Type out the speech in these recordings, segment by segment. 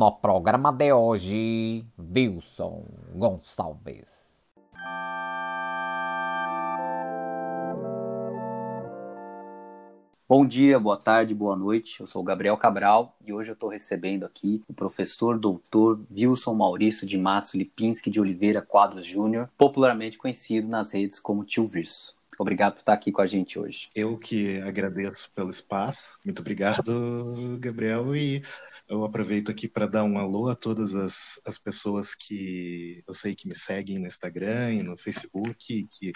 No programa de hoje, Wilson Gonçalves. Bom dia, boa tarde, boa noite. Eu sou o Gabriel Cabral e hoje eu estou recebendo aqui o professor doutor Wilson Maurício de Matos Lipinski de Oliveira Quadros Júnior, popularmente conhecido nas redes como Tio Virso. Obrigado por estar aqui com a gente hoje. Eu que agradeço pelo espaço. Muito obrigado, Gabriel. E eu aproveito aqui para dar um alô a todas as, as pessoas que eu sei que me seguem no Instagram e no Facebook, que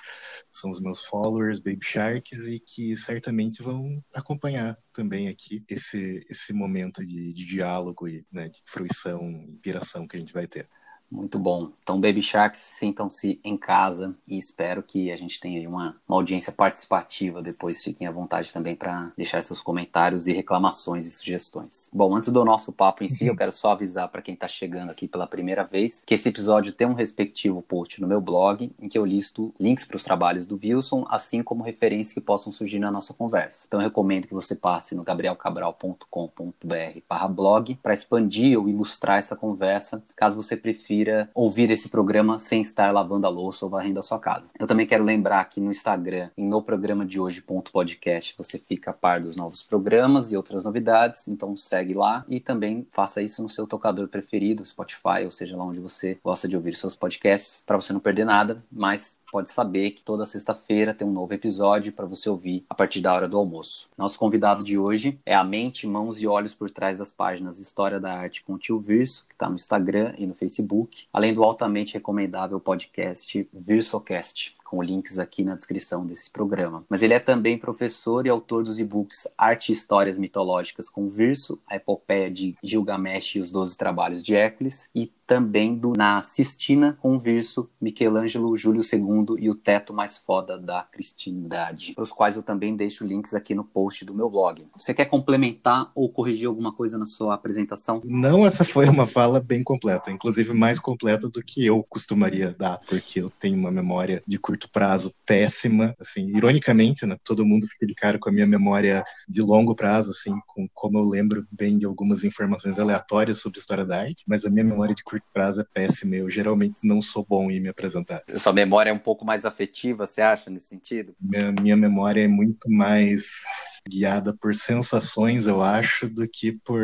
são os meus followers, Baby Sharks, e que certamente vão acompanhar também aqui esse, esse momento de, de diálogo e né, de fruição, inspiração que a gente vai ter. Muito bom. Então, Baby Sharks, sintam-se em casa e espero que a gente tenha uma, uma audiência participativa depois. Fiquem à vontade também para deixar seus comentários e reclamações e sugestões. Bom, antes do nosso papo em si, eu uhum. quero só avisar para quem está chegando aqui pela primeira vez que esse episódio tem um respectivo post no meu blog em que eu listo links para os trabalhos do Wilson, assim como referências que possam surgir na nossa conversa. Então, eu recomendo que você passe no gabrielcabral.com.br/blog para expandir ou ilustrar essa conversa, caso você prefira prefira ouvir esse programa sem estar lavando a louça ou varrendo a sua casa. Eu também quero lembrar que no Instagram, em no programa de hoje.podcast, você fica a par dos novos programas e outras novidades, então segue lá e também faça isso no seu tocador preferido, Spotify, ou seja lá onde você gosta de ouvir seus podcasts, para você não perder nada, mas pode saber que toda sexta-feira tem um novo episódio para você ouvir a partir da hora do almoço. Nosso convidado de hoje é a mente, mãos e olhos por trás das páginas História da Arte com o Tio Virso, que está no Instagram e no Facebook, além do altamente recomendável podcast Virsocast com links aqui na descrição desse programa. Mas ele é também professor e autor dos e-books Arte e Histórias Mitológicas com Verso, a epopeia de Gilgamesh e os Doze Trabalhos de Hércules, e também do Na Sistina com Verso, Michelangelo, Júlio II e o Teto Mais Foda da Cristindade, os quais eu também deixo links aqui no post do meu blog. Você quer complementar ou corrigir alguma coisa na sua apresentação? Não, essa foi uma fala bem completa, inclusive mais completa do que eu costumaria dar, porque eu tenho uma memória de curto curto prazo péssima, assim, ironicamente, né, todo mundo fica de cara com a minha memória de longo prazo, assim, com como eu lembro bem de algumas informações aleatórias sobre história da arte, mas a minha memória de curto prazo é péssima, eu geralmente não sou bom em me apresentar. Sua memória é um pouco mais afetiva, você acha, nesse sentido? Minha, minha memória é muito mais guiada por sensações, eu acho, do que por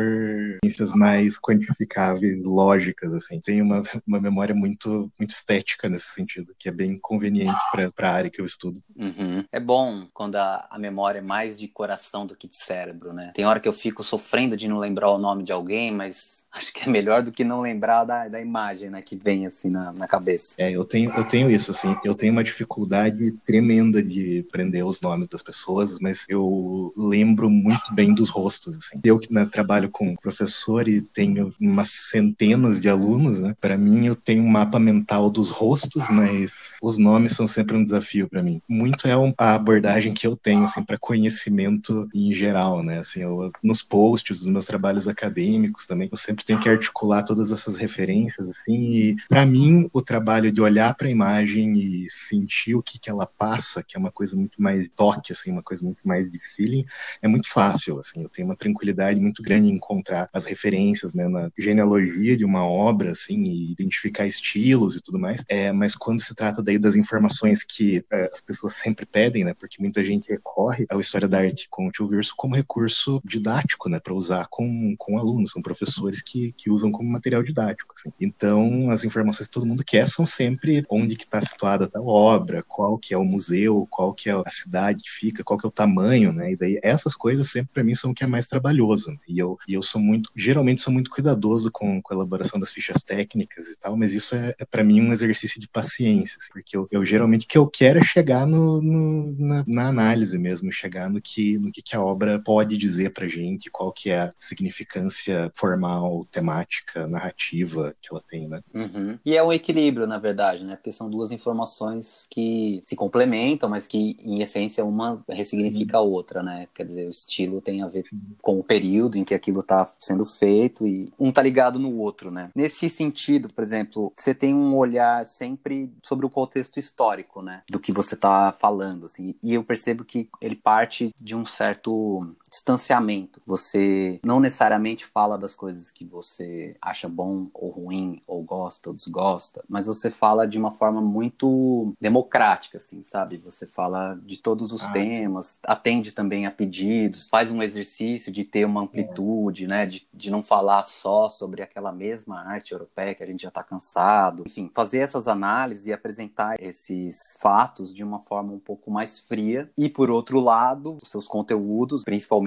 ciências mais quantificáveis, lógicas, assim. Tem uma, uma memória muito, muito estética nesse sentido, que é bem conveniente para a área que eu estudo. Uhum. É bom quando a, a memória é mais de coração do que de cérebro, né? Tem hora que eu fico sofrendo de não lembrar o nome de alguém, mas acho que é melhor do que não lembrar da, da imagem, né, que vem assim na, na cabeça. É, eu tenho, eu tenho isso, assim, eu tenho uma dificuldade tremenda de aprender os nomes das pessoas, mas eu lembro muito bem dos rostos, assim. Eu que né, trabalho com professor e tenho umas centenas de alunos, né, para mim eu tenho um mapa mental dos rostos, mas os nomes são sempre um desafio para mim. Muito é a abordagem que eu tenho, assim, para conhecimento em geral, né, assim, eu, nos posts dos meus trabalhos acadêmicos também, eu sempre tem que articular todas essas referências, assim, e para mim o trabalho de olhar para a imagem e sentir o que, que ela passa, que é uma coisa muito mais toque, assim, uma coisa muito mais de feeling, é muito fácil, assim, eu tenho uma tranquilidade muito grande em encontrar as referências, né, na genealogia de uma obra, assim, e identificar estilos e tudo mais, é, mas quando se trata daí das informações que é, as pessoas sempre pedem, né, porque muita gente recorre à história da arte com o tio Verso como recurso didático, né, para usar com, com alunos, são professores que, que usam como material didático. Assim. Então, as informações que todo mundo quer são sempre onde que está situada a obra, qual que é o museu, qual que é a cidade que fica, qual que é o tamanho, né? E daí essas coisas sempre para mim são o que é mais trabalhoso. Né? E eu, e eu sou muito, geralmente sou muito cuidadoso com, com a elaboração das fichas técnicas e tal, mas isso é, é para mim um exercício de paciência, assim, porque eu, eu, geralmente o que eu quero é chegar no, no na, na, análise mesmo, chegar no que, no que, que a obra pode dizer pra gente, qual que é a significância formal temática, narrativa que ela tem, né? Uhum. E é um equilíbrio, na verdade, né? Porque são duas informações que se complementam, mas que, em essência, uma ressignifica Sim. a outra, né? Quer dizer, o estilo tem a ver com o período em que aquilo está sendo feito e um tá ligado no outro, né? Nesse sentido, por exemplo, você tem um olhar sempre sobre o contexto histórico, né? Do que você tá falando, assim. E eu percebo que ele parte de um certo distanciamento. Você não necessariamente fala das coisas que você acha bom ou ruim, ou gosta ou desgosta, mas você fala de uma forma muito democrática, assim, sabe? Você fala de todos os ah, temas, atende também a pedidos, faz um exercício de ter uma amplitude, é. né? De, de não falar só sobre aquela mesma arte europeia que a gente já está cansado. Enfim, fazer essas análises e apresentar esses fatos de uma forma um pouco mais fria. E por outro lado, os seus conteúdos, principalmente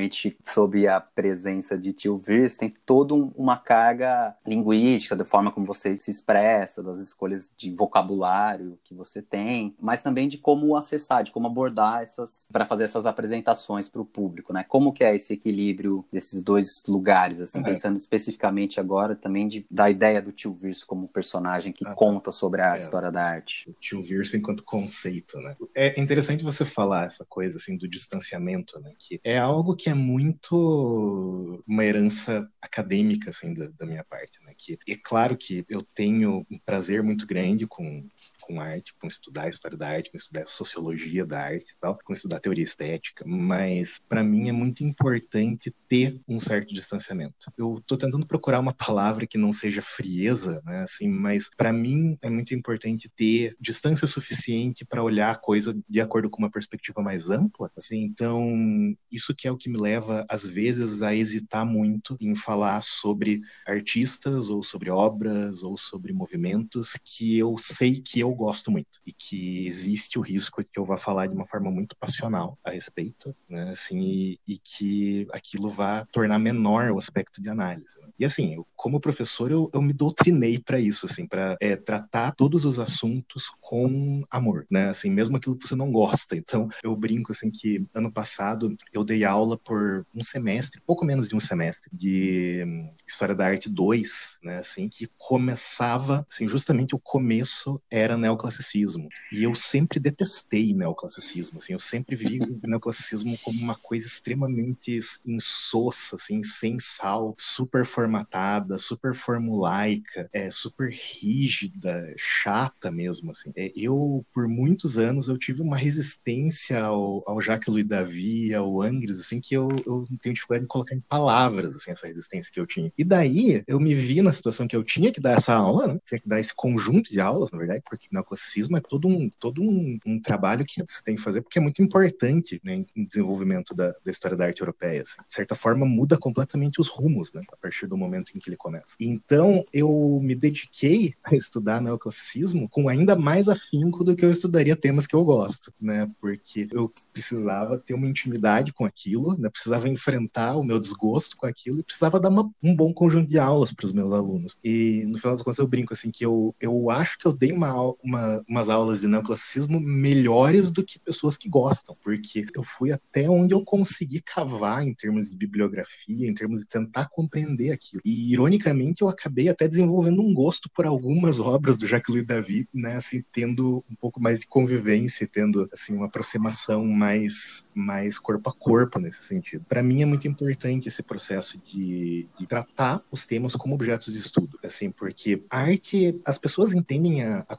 sob a presença de Tio Virs, tem toda uma carga linguística, da forma como você se expressa, das escolhas de vocabulário que você tem, mas também de como acessar, de como abordar essas para fazer essas apresentações para o público, né? Como que é esse equilíbrio desses dois lugares, assim, uhum. pensando especificamente agora também de, da ideia do Tio Virso como personagem que uhum. conta sobre a é. história da arte. O Tio Virso enquanto conceito, né? É interessante você falar essa coisa assim do distanciamento, né? Que é algo que é muito uma herança acadêmica assim da, da minha parte, né? Que é claro que eu tenho um prazer muito grande com com arte, com estudar a história da arte, com estudar a sociologia da arte e tal, com estudar teoria estética, mas para mim é muito importante ter um certo distanciamento. Eu estou tentando procurar uma palavra que não seja frieza, né, assim, mas para mim é muito importante ter distância suficiente para olhar a coisa de acordo com uma perspectiva mais ampla, assim, então isso que é o que me leva às vezes a hesitar muito em falar sobre artistas ou sobre obras ou sobre movimentos que eu sei que eu gosto muito e que existe o risco de que eu vá falar de uma forma muito passional a respeito, né? Assim, e, e que aquilo vá tornar menor o aspecto de análise. Né? E assim, eu, como professor, eu, eu me doutrinei para isso, assim, para é, tratar todos os assuntos com amor, né? Assim, mesmo aquilo que você não gosta. Então, eu brinco assim que ano passado eu dei aula por um semestre, pouco menos de um semestre, de História da Arte 2, né? Assim, que começava, assim, justamente o começo era neoclassicismo. E eu sempre detestei neoclassicismo, assim, eu sempre vi o neoclassicismo como uma coisa extremamente insossa, assim, sem sal, super formatada, super formulaica, é, super rígida, chata mesmo, assim. É, eu, por muitos anos, eu tive uma resistência ao, ao Jacques Louis Davi, ao Angres, assim, que eu, eu tenho dificuldade de colocar em palavras, assim, essa resistência que eu tinha. E daí, eu me vi na situação que eu tinha que dar essa aula, né? Tinha que dar esse conjunto de aulas, na verdade, porque neoclassicismo é todo um, todo um, um, trabalho que você tem que fazer, porque é muito importante né, no desenvolvimento da, da história da arte europeia. Assim. De certa forma, muda completamente os rumos, né, a partir do momento em que ele começa. Então, eu me dediquei a estudar neoclassicismo com ainda mais afinco do que eu estudaria temas que eu gosto, né, porque eu precisava ter uma intimidade com aquilo, né, precisava enfrentar o meu desgosto com aquilo e precisava dar uma, um bom conjunto de aulas para os meus alunos. E, no final das contas, eu brinco assim que eu, eu acho que eu dei uma, uma, umas aulas de neoclassicismo melhores do que pessoas que gostam, porque eu fui até onde eu consegui cavar em termos de bibliografia, em termos de tentar compreender aquilo. E, ironicamente, eu acabei até desenvolvendo um gosto por algumas obras do Jacques-Louis David, né, assim, tendo um pouco mais de convivência, tendo, assim, uma aproximação mais, mais corpo a corpo nesse sentido. Para mim é muito importante esse processo de, de tratar os temas como objetos de estudo, assim, porque a arte, as pessoas entendem a, a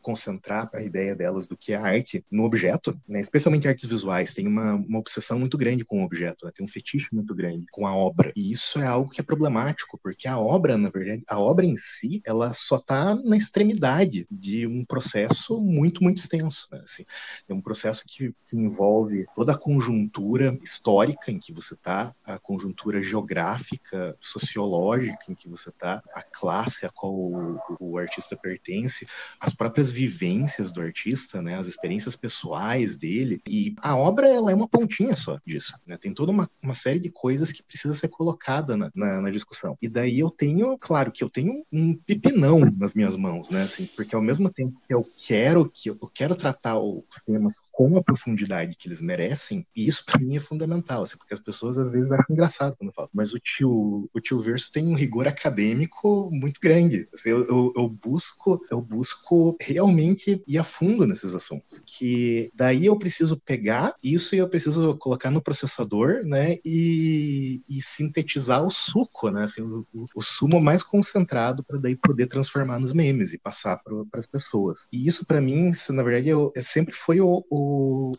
concentrar a ideia delas do que é arte no objeto, né? especialmente artes visuais, tem uma, uma obsessão muito grande com o objeto, né? tem um fetiche muito grande com a obra. E isso é algo que é problemático, porque a obra, na verdade, a obra em si, ela só está na extremidade de um processo muito, muito extenso. Né? Assim, é um processo que, que envolve toda a conjuntura histórica em que você está, a conjuntura geográfica, sociológica em que você está, a classe a qual o, o artista pertence, as próprias vivências do artista, né, as experiências pessoais dele. E a obra ela é uma pontinha só disso. Né? Tem toda uma, uma série de coisas que precisa ser colocada na, na, na, discussão. E daí eu tenho, claro, que eu tenho um pipinão nas minhas mãos, né? Assim, porque ao mesmo tempo que eu quero que eu quero tratar os temas com a profundidade que eles merecem, e isso para mim é fundamental, assim, porque as pessoas às vezes acham engraçado quando eu falo. Mas o tio, o tio Verso tem um rigor acadêmico muito grande. Assim, eu, eu, eu busco, eu busco realmente ir a fundo nesses assuntos. Que daí eu preciso pegar isso e eu preciso colocar no processador, né? E, e sintetizar o suco, né? Assim, o, o sumo mais concentrado para daí poder transformar nos memes e passar para as pessoas. E isso para mim, na verdade, eu, sempre foi o, o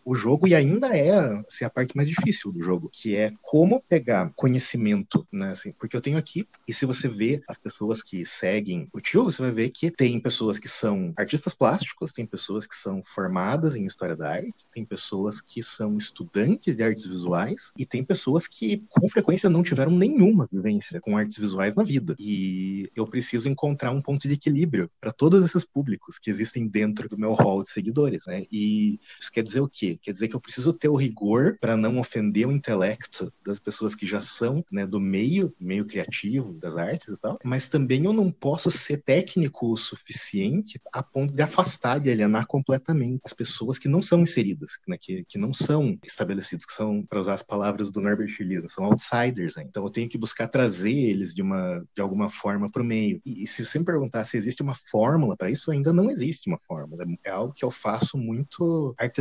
o, jogo e ainda é assim, a parte mais difícil do jogo, que é como pegar conhecimento, né? Assim, porque eu tenho aqui, e se você vê as pessoas que seguem o tio, você vai ver que tem pessoas que são artistas plásticos, tem pessoas que são formadas em história da arte, tem pessoas que são estudantes de artes visuais e tem pessoas que com frequência não tiveram nenhuma vivência com artes visuais na vida. E eu preciso encontrar um ponto de equilíbrio para todos esses públicos que existem dentro do meu hall de seguidores, né? E isso quer dizer o quê? Quer dizer que eu preciso ter o rigor para não ofender o intelecto das pessoas que já são, né, do meio, meio criativo das artes e tal, mas também eu não posso ser técnico o suficiente a ponto de afastar, de alienar completamente as pessoas que não são inseridas, né, que, que não são estabelecidos, que são, para usar as palavras do Norbert Elias, são outsiders. Né? Então eu tenho que buscar trazer eles de uma de alguma forma para o meio. E, e, se você me perguntar se existe uma fórmula para isso, ainda não existe uma fórmula. É algo que eu faço muito artesanalmente,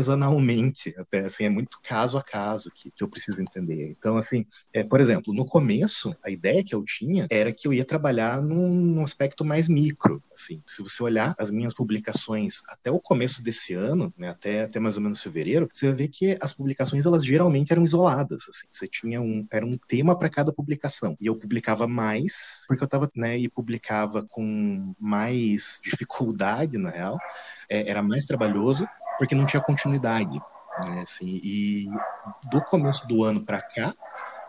até assim, é muito caso a caso que, que eu preciso entender. Então, assim, é, por exemplo, no começo, a ideia que eu tinha era que eu ia trabalhar num, num aspecto mais micro. Assim, se você olhar as minhas publicações até o começo desse ano, né, até, até mais ou menos fevereiro, você vai ver que as publicações elas geralmente eram isoladas. Assim, você tinha um era um tema para cada publicação e eu publicava mais porque eu estava né, e publicava com mais dificuldade na real, é, era mais trabalhoso porque não tinha continuidade. Né, assim, e do começo do ano para cá,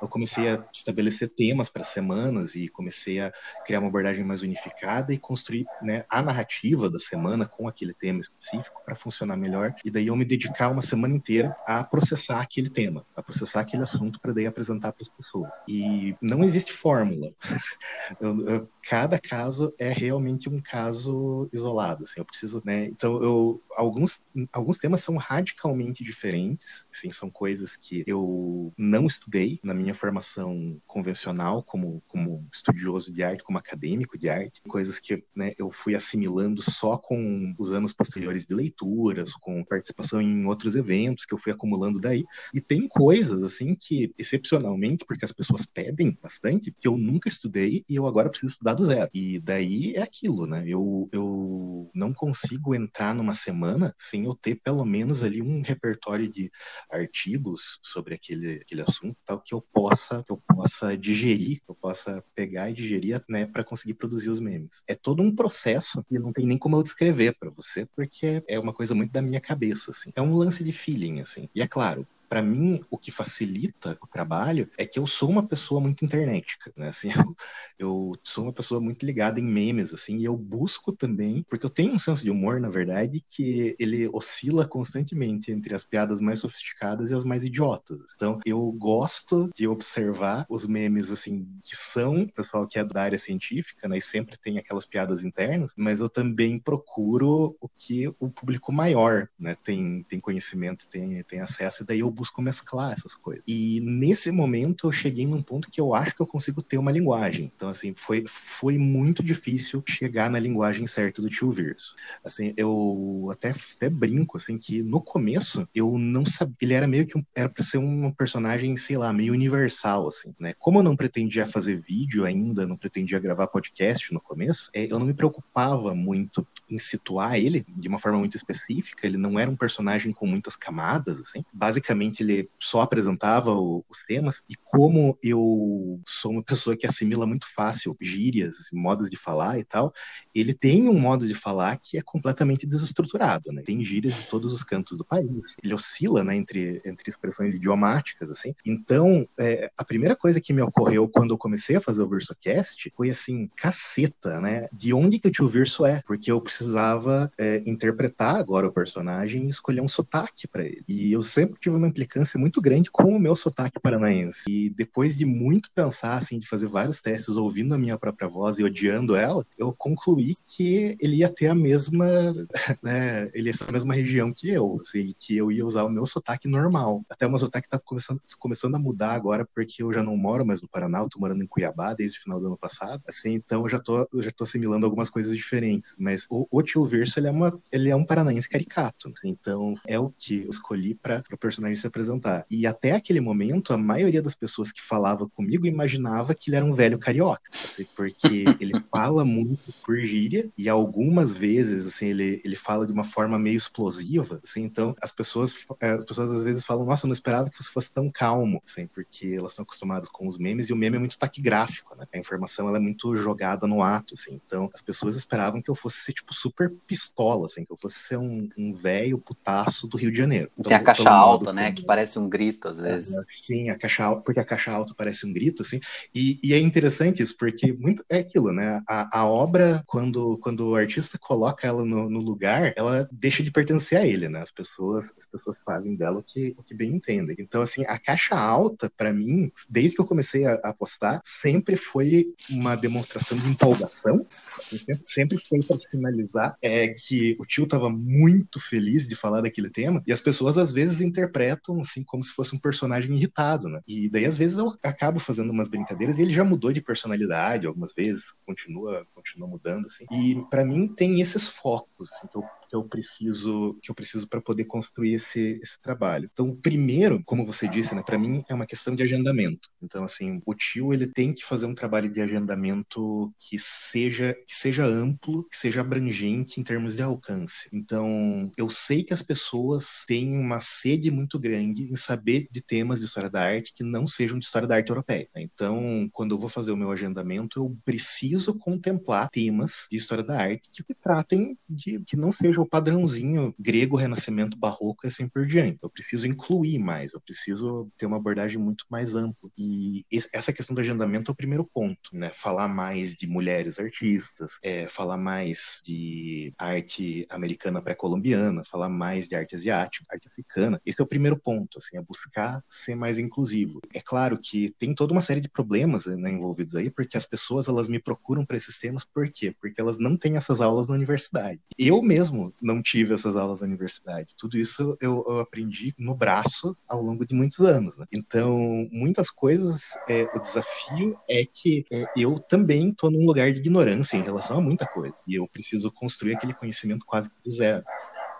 eu comecei a estabelecer temas para semanas e comecei a criar uma abordagem mais unificada e construir né, a narrativa da semana com aquele tema específico para funcionar melhor. E daí eu me dedicar uma semana inteira a processar aquele tema, a processar aquele assunto para daí apresentar para as pessoas. E não existe fórmula. cada caso é realmente um caso isolado. Assim, eu preciso, né? Então eu alguns alguns temas são radicalmente diferentes. Assim, são coisas que eu não estudei na minha minha formação convencional como, como estudioso de arte, como acadêmico de arte, coisas que né, eu fui assimilando só com os anos posteriores de leituras, com participação em outros eventos que eu fui acumulando daí. E tem coisas, assim, que, excepcionalmente, porque as pessoas pedem bastante, que eu nunca estudei e eu agora preciso estudar do zero. E daí é aquilo, né? Eu, eu não consigo entrar numa semana sem eu ter pelo menos ali um repertório de artigos sobre aquele, aquele assunto, tal, que eu possa, que eu possa digerir, que eu possa pegar e digerir, né, para conseguir produzir os memes. É todo um processo que não tem nem como eu descrever para você, porque é uma coisa muito da minha cabeça, assim. É um lance de feeling, assim. E é claro, para mim, o que facilita o trabalho é que eu sou uma pessoa muito internética, né? Assim, eu, eu, sou uma pessoa muito ligada em memes, assim, e eu busco também, porque eu tenho um senso de humor, na verdade, que ele oscila constantemente entre as piadas mais sofisticadas e as mais idiotas. Então, eu gosto de observar os memes, assim, que são pessoal que é da área científica, né? E sempre tem aquelas piadas internas, mas eu também procuro o que o público maior, né? Tem, tem conhecimento, tem, tem acesso, e daí eu busco mesclar essas coisas. E nesse momento eu cheguei num ponto que eu acho que eu consigo ter uma linguagem. Então, assim, foi, foi muito difícil chegar na linguagem certa do tio Vírus. Assim, eu até, até brinco, assim, que no começo eu não sabia, ele era meio que um, era pra ser um personagem, sei lá, meio universal, assim, né? Como eu não pretendia fazer vídeo ainda, não pretendia gravar podcast no começo, é, eu não me preocupava muito em situar ele de uma forma muito específica, ele não era um personagem com muitas camadas, assim. Basicamente, ele só apresentava o, os temas, e como eu sou uma pessoa que assimila muito fácil gírias, modos de falar e tal, ele tem um modo de falar que é completamente desestruturado, né? Tem gírias de todos os cantos do país. Ele oscila, né, entre, entre expressões idiomáticas, assim. Então, é, a primeira coisa que me ocorreu quando eu comecei a fazer o VersoCast foi assim, caceta, né? De onde que o tio Verso é? Porque eu precisava é, interpretar agora o personagem e escolher um sotaque para ele. E eu sempre tive uma implicância muito grande com o meu sotaque paranaense. E depois de muito pensar, assim, de fazer vários testes ouvindo a minha própria voz e odiando ela, eu concluí que ele ia ter a mesma, né, ele ia ser a mesma região que eu, assim, que eu ia usar o meu sotaque normal. Até o meu sotaque tá começando, começando a mudar agora, porque eu já não moro mais no Paraná, eu tô morando em Cuiabá desde o final do ano passado, assim, então eu já tô, eu já tô assimilando algumas coisas diferentes, mas o, o tio Verso, ele é, uma, ele é um paranaense caricato, assim, então é o que eu escolhi para o personagem se apresentar. E até aquele momento, a maioria das pessoas que falava comigo imaginava que ele era um velho carioca, assim, porque ele fala muito por gíria e algumas vezes, assim, ele, ele fala de uma forma meio explosiva, assim, então as pessoas, é, as pessoas às vezes falam, nossa, eu não esperava que você fosse tão calmo, assim, porque elas estão acostumadas com os memes e o meme é muito taquigráfico, né? A informação ela é muito jogada no ato, assim, então as pessoas esperavam que eu fosse ser, tipo, super pistola, assim, que eu fosse ser um, um velho putaço do Rio de Janeiro. Então, Tem a caixa alta, né, que parece um grito às vezes. sim, a caixa alta, porque a caixa alta parece um grito, assim, e, e é interessante isso, porque muito é aquilo, né, a, a obra, quando, quando o artista coloca ela no, no lugar, ela deixa de pertencer a ele, né, as pessoas, as pessoas fazem dela o que, o que bem entendem. Então, assim, a caixa alta, para mim, desde que eu comecei a, a postar, sempre foi uma demonstração de empolgação, sempre, sempre foi para sinalizar é, que o tio estava muito feliz de falar daquele tema, e as pessoas às vezes interpretam assim como se fosse um personagem irritado, né? E daí às vezes eu acabo fazendo umas brincadeiras e ele já mudou de personalidade algumas vezes, continua, continua mudando assim. E para mim tem esses focos assim, que eu que eu preciso que eu preciso para poder construir esse, esse trabalho. Então, primeiro, como você disse, né, para mim é uma questão de agendamento. Então, assim, o tio ele tem que fazer um trabalho de agendamento que seja que seja amplo, que seja abrangente em termos de alcance. Então, eu sei que as pessoas têm uma sede muito grande em saber de temas de história da arte que não sejam de história da arte europeia. Né? Então, quando eu vou fazer o meu agendamento, eu preciso contemplar temas de história da arte que tratem de que não sejam o padrãozinho grego, renascimento, barroco e assim por diante. Eu preciso incluir mais, eu preciso ter uma abordagem muito mais ampla. E essa questão do agendamento é o primeiro ponto, né? Falar mais de mulheres artistas, é, falar mais de arte americana pré-colombiana, falar mais de arte asiática, arte africana. Esse é o primeiro ponto, assim, é buscar ser mais inclusivo. É claro que tem toda uma série de problemas né, envolvidos aí, porque as pessoas elas me procuram para esses temas, por quê? Porque elas não têm essas aulas na universidade. Eu mesmo não tive essas aulas na universidade. Tudo isso eu, eu aprendi no braço ao longo de muitos anos. Né? Então, muitas coisas, é, o desafio é que é, eu também estou num lugar de ignorância em relação a muita coisa. E eu preciso construir aquele conhecimento quase do zero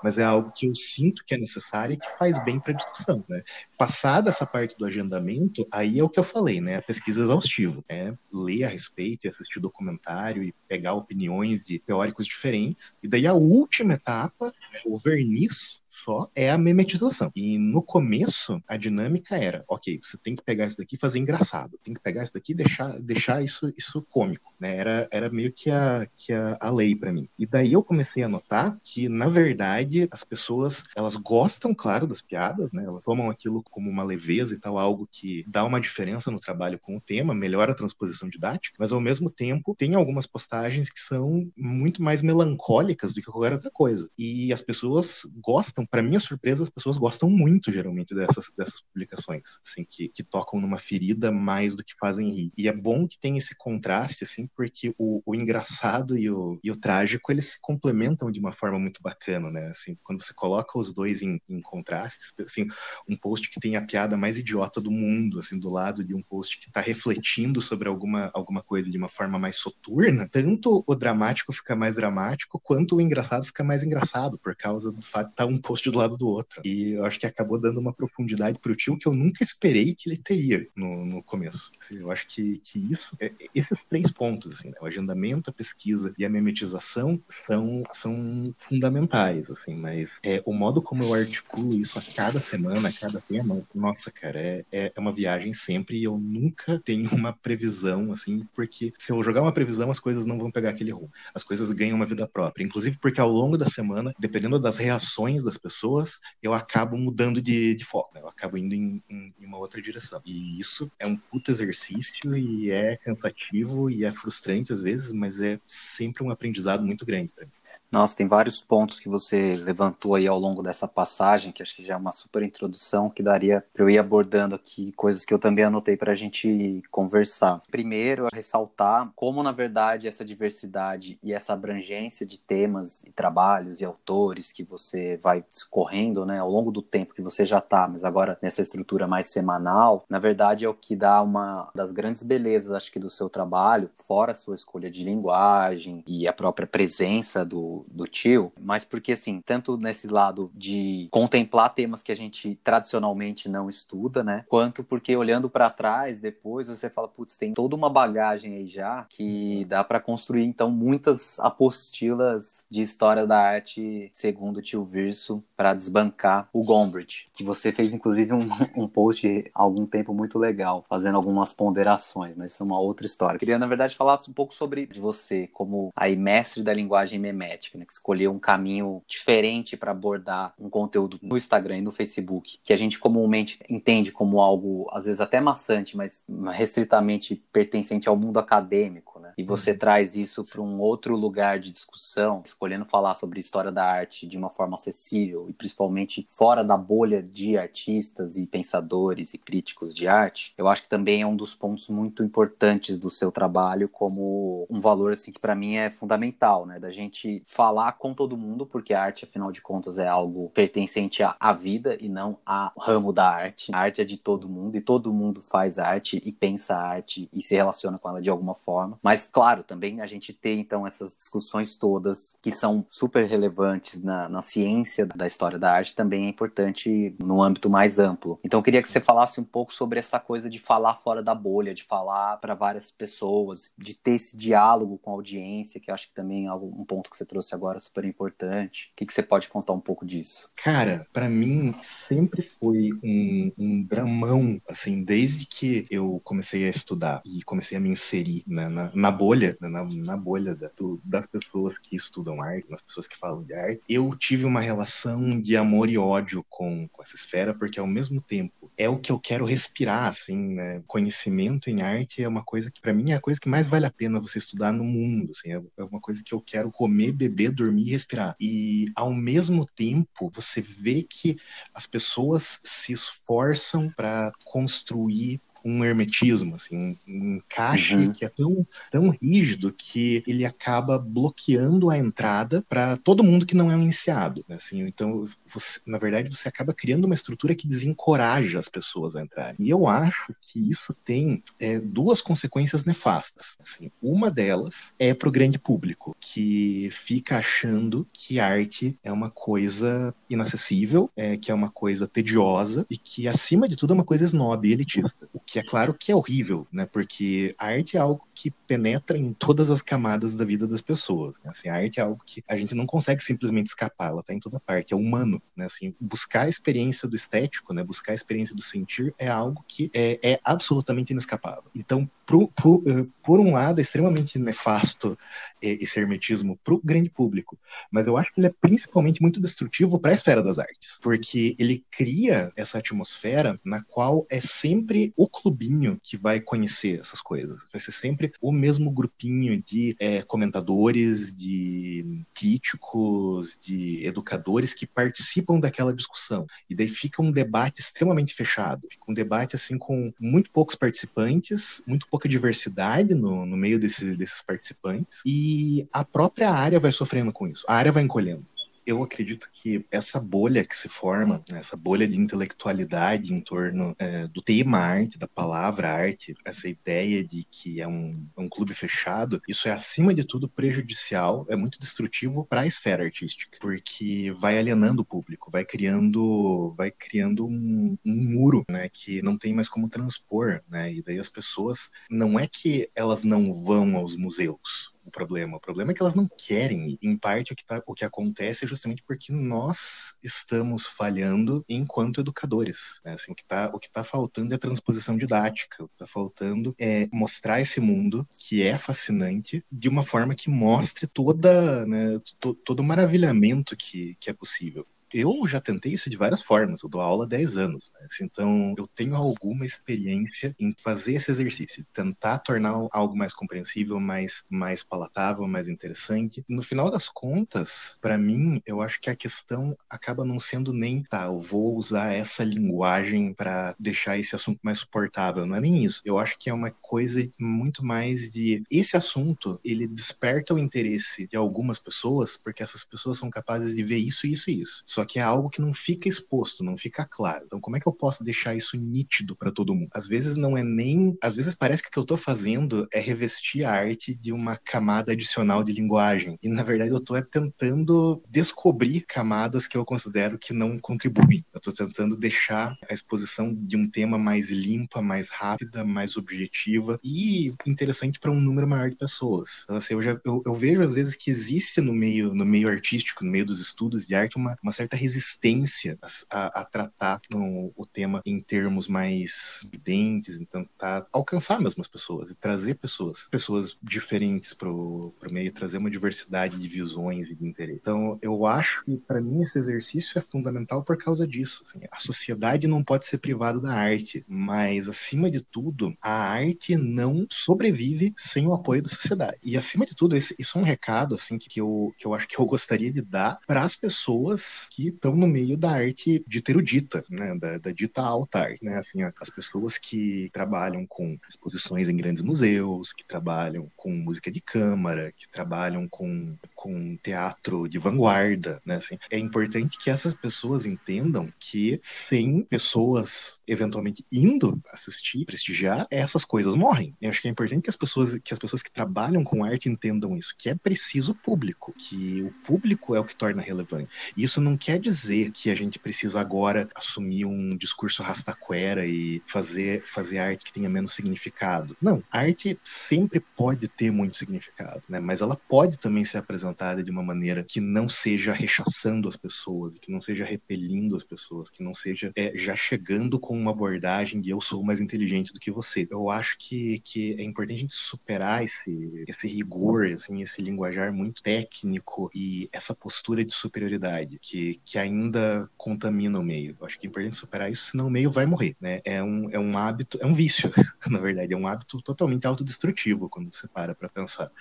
mas é algo que eu sinto que é necessário e que faz bem para a discussão. Né? Passada essa parte do agendamento, aí é o que eu falei, né? A pesquisa exaustiva, né? Ler a respeito e assistir documentário e pegar opiniões de teóricos diferentes. E daí a última etapa, o verniz só é a memetização. E no começo, a dinâmica era, ok, você tem que pegar isso daqui e fazer engraçado, tem que pegar isso daqui e deixar, deixar isso, isso cômico, né? Era, era meio que a, que a, a lei para mim. E daí eu comecei a notar que, na verdade, as pessoas, elas gostam, claro, das piadas, né? Elas tomam aquilo como uma leveza e tal, algo que dá uma diferença no trabalho com o tema, melhora a transposição didática, mas ao mesmo tempo tem algumas postagens que são muito mais melancólicas do que qualquer outra coisa. E as pessoas gostam gostam, para minha surpresa, as pessoas gostam muito, geralmente, dessas, dessas publicações, assim, que, que tocam numa ferida mais do que fazem rir. E é bom que tem esse contraste, assim, porque o, o engraçado e o, e o trágico, eles se complementam de uma forma muito bacana, né? Assim, quando você coloca os dois em, em contrastes, assim, um post que tem a piada mais idiota do mundo, assim, do lado de um post que está refletindo sobre alguma, alguma coisa de uma forma mais soturna, tanto o dramático fica mais dramático, quanto o engraçado fica mais engraçado, por causa do fato de estar tá um post do lado do outro. E eu acho que acabou dando uma profundidade pro tio que eu nunca esperei que ele teria no, no começo. Assim, eu acho que, que isso, é, esses três pontos, assim, né, o agendamento, a pesquisa e a memetização são, são fundamentais, assim, mas é, o modo como eu articulo isso a cada semana, a cada tema, nossa, cara, é, é, é uma viagem sempre e eu nunca tenho uma previsão, assim, porque se eu jogar uma previsão, as coisas não vão pegar aquele rumo. As coisas ganham uma vida própria. Inclusive porque ao longo da semana, dependendo das reações das pessoas, eu acabo mudando de, de foco, né? eu acabo indo em, em, em, uma outra direção. E isso é um puta exercício e é cansativo e é frustrante às vezes, mas é sempre um aprendizado muito grande para mim. Nossa, tem vários pontos que você levantou aí ao longo dessa passagem, que acho que já é uma super introdução, que daria para eu ir abordando aqui coisas que eu também anotei para a gente conversar. Primeiro, ressaltar como, na verdade, essa diversidade e essa abrangência de temas e trabalhos e autores que você vai escorrendo né, ao longo do tempo que você já está, mas agora nessa estrutura mais semanal, na verdade é o que dá uma das grandes belezas, acho que, do seu trabalho, fora a sua escolha de linguagem e a própria presença do do, do tio, mas porque, assim, tanto nesse lado de contemplar temas que a gente tradicionalmente não estuda, né? Quanto porque olhando para trás, depois você fala, putz, tem toda uma bagagem aí já que dá para construir, então, muitas apostilas de história da arte segundo o tio Virso para desbancar o Gombrich, que você fez, inclusive, um, um post há algum tempo muito legal, fazendo algumas ponderações, mas isso é uma outra história. Queria, na verdade, falar um pouco sobre você como aí mestre da linguagem memética, né, que escolheu um caminho diferente para abordar um conteúdo no Instagram e no Facebook, que a gente comumente entende como algo, às vezes até maçante, mas restritamente pertencente ao mundo acadêmico, né? E você uhum. traz isso para um outro lugar de discussão, escolhendo falar sobre história da arte de uma forma acessível e principalmente fora da bolha de artistas e pensadores e críticos de arte. Eu acho que também é um dos pontos muito importantes do seu trabalho como um valor assim que para mim é fundamental, né? Da gente falar com todo mundo, porque a arte afinal de contas é algo pertencente à vida e não a ramo da arte. A arte é de todo mundo e todo mundo faz arte e pensa arte e se relaciona com ela de alguma forma. Mas claro, também a gente tem então essas discussões todas que são super relevantes na, na ciência da história da arte também é importante no âmbito mais amplo. Então eu queria que você falasse um pouco sobre essa coisa de falar fora da bolha, de falar para várias pessoas, de ter esse diálogo com a audiência, que eu acho que também é um ponto que você trouxe agora super importante. O que, que você pode contar um pouco disso? Cara, para mim sempre foi um, um dramão, assim, desde que eu comecei a estudar e comecei a me inserir né, na, na, bolha, né, na, na bolha da, do, das pessoas que estudam arte, das pessoas que falam de arte, eu tive uma relação de amor e ódio com, com essa esfera, porque ao mesmo tempo é o que eu quero respirar, assim, né? Conhecimento em arte é uma coisa que, para mim, é a coisa que mais vale a pena você estudar no mundo, assim, é, é uma coisa que eu quero comer, beber, dormir e respirar. E, ao mesmo tempo, você vê que as pessoas se esforçam para construir um hermetismo, assim, um encaixe uhum. que é tão, tão rígido que ele acaba bloqueando a entrada para todo mundo que não é um iniciado. Né? Assim, então, você, na verdade, você acaba criando uma estrutura que desencoraja as pessoas a entrarem. E eu acho que isso tem é, duas consequências nefastas. Assim, uma delas é para o grande público, que fica achando que arte é uma coisa inacessível, é, que é uma coisa tediosa e que, acima de tudo, é uma coisa snob e elitista. O que é claro que é horrível, né? Porque a arte é algo que penetra em todas as camadas da vida das pessoas. Né? Assim, a arte é algo que a gente não consegue simplesmente escapar, ela está em toda parte, é humano. Né? Assim, buscar a experiência do estético, né? buscar a experiência do sentir é algo que é, é absolutamente inescapável. Então, pro, pro, eh, por um lado, é extremamente nefasto eh, esse hermetismo para o grande público, mas eu acho que ele é principalmente muito destrutivo para a esfera das artes, porque ele cria essa atmosfera na qual é sempre o clubinho que vai conhecer essas coisas. Vai ser sempre o mesmo grupinho de é, comentadores, de críticos, de educadores que participam daquela discussão. E daí fica um debate extremamente fechado. Fica um debate assim com muito poucos participantes, muito pouca diversidade no, no meio desse, desses participantes. E a própria área vai sofrendo com isso. A área vai encolhendo eu acredito que essa bolha que se forma, né, essa bolha de intelectualidade em torno é, do tema arte, da palavra arte, essa ideia de que é um, um clube fechado, isso é acima de tudo prejudicial, é muito destrutivo para a esfera artística, porque vai alienando o público, vai criando, vai criando um, um muro, né, que não tem mais como transpor, né, e daí as pessoas não é que elas não vão aos museus, o problema. O problema é que elas não querem. Em parte, o que, tá, o que acontece é justamente porque nós estamos falhando enquanto educadores. Né? Assim, o que está tá faltando é a transposição didática. O que está faltando é mostrar esse mundo, que é fascinante, de uma forma que mostre toda, né, todo o maravilhamento que, que é possível eu já tentei isso de várias formas. Eu dou aula há 10 anos, né? Então, eu tenho alguma experiência em fazer esse exercício, tentar tornar algo mais compreensível, mais, mais palatável, mais interessante. No final das contas, para mim, eu acho que a questão acaba não sendo nem, tá, eu vou usar essa linguagem para deixar esse assunto mais suportável. Não é nem isso. Eu acho que é uma coisa muito mais de esse assunto, ele desperta o interesse de algumas pessoas, porque essas pessoas são capazes de ver isso, isso e isso. Só só que é algo que não fica exposto, não fica claro. Então, como é que eu posso deixar isso nítido para todo mundo? Às vezes não é nem, às vezes parece que o que eu estou fazendo é revestir a arte de uma camada adicional de linguagem. E na verdade eu estou é tentando descobrir camadas que eu considero que não contribuem. Eu estou tentando deixar a exposição de um tema mais limpa, mais rápida, mais objetiva e interessante para um número maior de pessoas. Então, assim, eu, já, eu, eu, vejo às vezes que existe no meio, no meio artístico, no meio dos estudos de arte, uma, uma certa resistência a, a tratar no, o tema em termos mais evidentes, então tentar alcançar mesmo as pessoas e trazer pessoas, pessoas diferentes para o meio, trazer uma diversidade de visões e de interesse. Então, eu acho que para mim esse exercício é fundamental por causa disso. Assim, a sociedade não pode ser privada da arte, mas acima de tudo, a arte não sobrevive sem o apoio da sociedade. E acima de tudo, esse, isso é um recado assim que eu, que eu acho que eu gostaria de dar para as pessoas que estão no meio da arte dita erudita, né, da, da dita alta arte, né, assim, as pessoas que trabalham com exposições em grandes museus, que trabalham com música de câmara, que trabalham com, com teatro de vanguarda, né, assim, é importante que essas pessoas entendam que sem pessoas eventualmente indo assistir, prestigiar, essas coisas morrem. Eu acho que é importante que as pessoas que as pessoas que trabalham com arte entendam isso, que é preciso público, que o público é o que torna relevante. E isso não quer dizer que a gente precisa agora assumir um discurso rastaquera e fazer fazer arte que tenha menos significado. Não, arte sempre pode ter muito significado, né? Mas ela pode também ser apresentada de uma maneira que não seja rechaçando as pessoas, que não seja repelindo as pessoas, que não seja é, já chegando com uma abordagem de eu sou mais inteligente do que você. Eu acho que, que é importante a gente superar esse, esse rigor, assim, esse linguajar muito técnico e essa postura de superioridade que, que ainda contamina o meio. Eu acho que é importante superar isso, senão o meio vai morrer, né? É um, é um hábito, é um vício, na verdade, é um hábito totalmente autodestrutivo quando você para para pensar.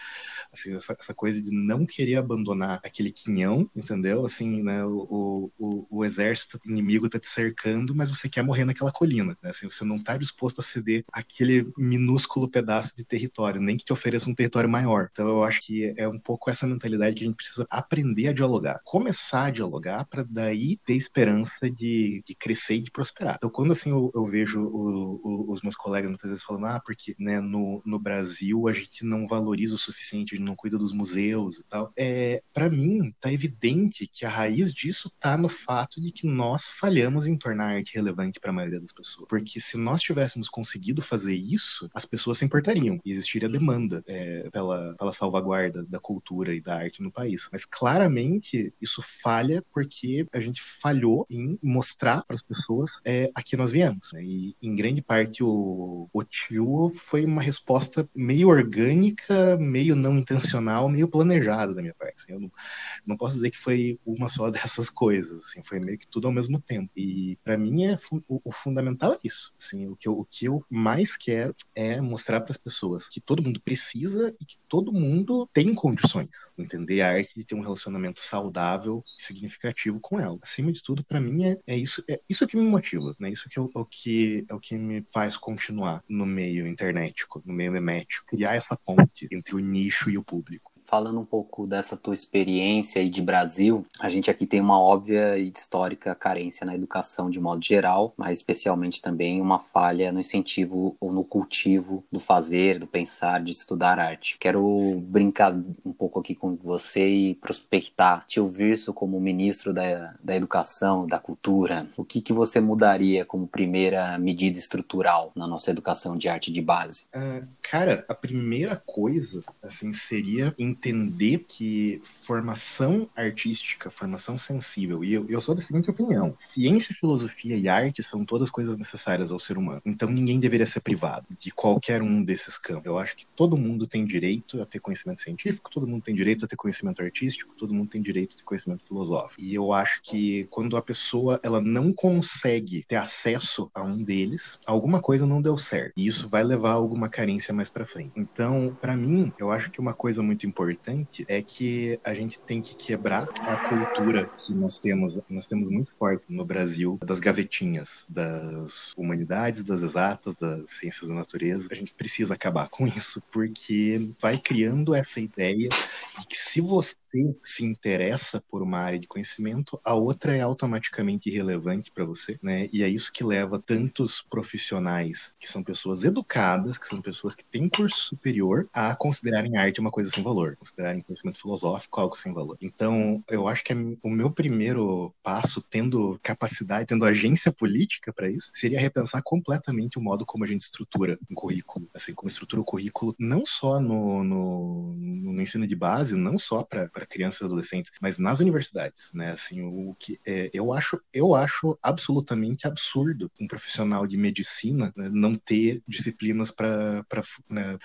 Assim, essa, essa, coisa de não querer abandonar aquele quinhão, entendeu? Assim, né? O, o, o exército inimigo tá te cercando, mas você quer morrer naquela colina, né? Assim, você não tá disposto a ceder aquele minúsculo pedaço de território, nem que te ofereça um território maior. Então eu acho que é um pouco essa mentalidade que a gente precisa aprender a dialogar, começar a dialogar para daí ter esperança de, de, crescer e de prosperar. Então quando assim eu, eu vejo o, o, os meus colegas muitas vezes falando, ah, porque né, no, no Brasil a gente não valoriza o suficiente, a gente não cuida dos museus e tal. É, para mim tá evidente que a raiz disso tá no fato de que nós falhamos em tornar a arte relevante para a maioria das pessoas. Porque se nós tivéssemos conseguido fazer isso, as pessoas se importariam e existiria demanda é, pela, pela salvaguarda da cultura e da arte no país. Mas claramente isso falha porque a gente falhou em mostrar para as pessoas é, a que nós viemos. Né? E em grande parte o, o tio foi uma resposta meio orgânica, meio não intencional, meio planejada da minha parte. Assim, eu não, não posso dizer que foi uma só dessas coisas. Assim, foi meio que tudo ao mesmo tempo. E para mim é o, o, fundamental é isso. Assim, o que eu, o que eu mais quero é mostrar para as pessoas que todo mundo precisa e que todo mundo tem condições, entender a arte de ter um relacionamento saudável e significativo com ela. Acima de tudo, para mim é, é, isso, é isso que me motiva, né? Isso que é o, o, que é o que me faz continuar no meio internetico, no meio memético, criar essa ponte entre o nicho e o público falando um pouco dessa tua experiência aí de Brasil, a gente aqui tem uma óbvia e histórica carência na educação de modo geral, mas especialmente também uma falha no incentivo ou no cultivo do fazer, do pensar, de estudar arte. Quero brincar um pouco aqui com você e prospectar Tio Virso como ministro da, da Educação, da Cultura. O que, que você mudaria como primeira medida estrutural na nossa educação de arte de base? Uh, cara, a primeira coisa assim seria entender que formação artística, formação sensível, e eu, eu sou da seguinte opinião: ciência, filosofia e arte são todas coisas necessárias ao ser humano. Então ninguém deveria ser privado de qualquer um desses campos. Eu acho que todo mundo tem direito a ter conhecimento científico, todo mundo tem direito a ter conhecimento artístico, todo mundo tem direito a ter conhecimento filosófico. E eu acho que quando a pessoa ela não consegue ter acesso a um deles, alguma coisa não deu certo. E isso vai levar a alguma carência mais para frente. Então, para mim, eu acho que uma coisa muito importante importante é que a gente tem que quebrar a cultura que nós temos, nós temos muito forte no Brasil das gavetinhas, das humanidades, das exatas, das ciências da natureza. A gente precisa acabar com isso porque vai criando essa ideia E que se você se interessa por uma área de conhecimento, a outra é automaticamente irrelevante para você, né? E é isso que leva tantos profissionais que são pessoas educadas, que são pessoas que têm curso superior, a considerarem arte uma coisa sem valor, considerarem conhecimento filosófico algo sem valor. Então, eu acho que o meu primeiro passo, tendo capacidade, tendo agência política para isso, seria repensar completamente o modo como a gente estrutura um currículo, assim, como estrutura o currículo não só no, no, no ensino de base, não só para crianças e adolescentes, mas nas universidades, né? Assim, o que é, eu acho, eu acho absolutamente absurdo um profissional de medicina né, não ter disciplinas para né,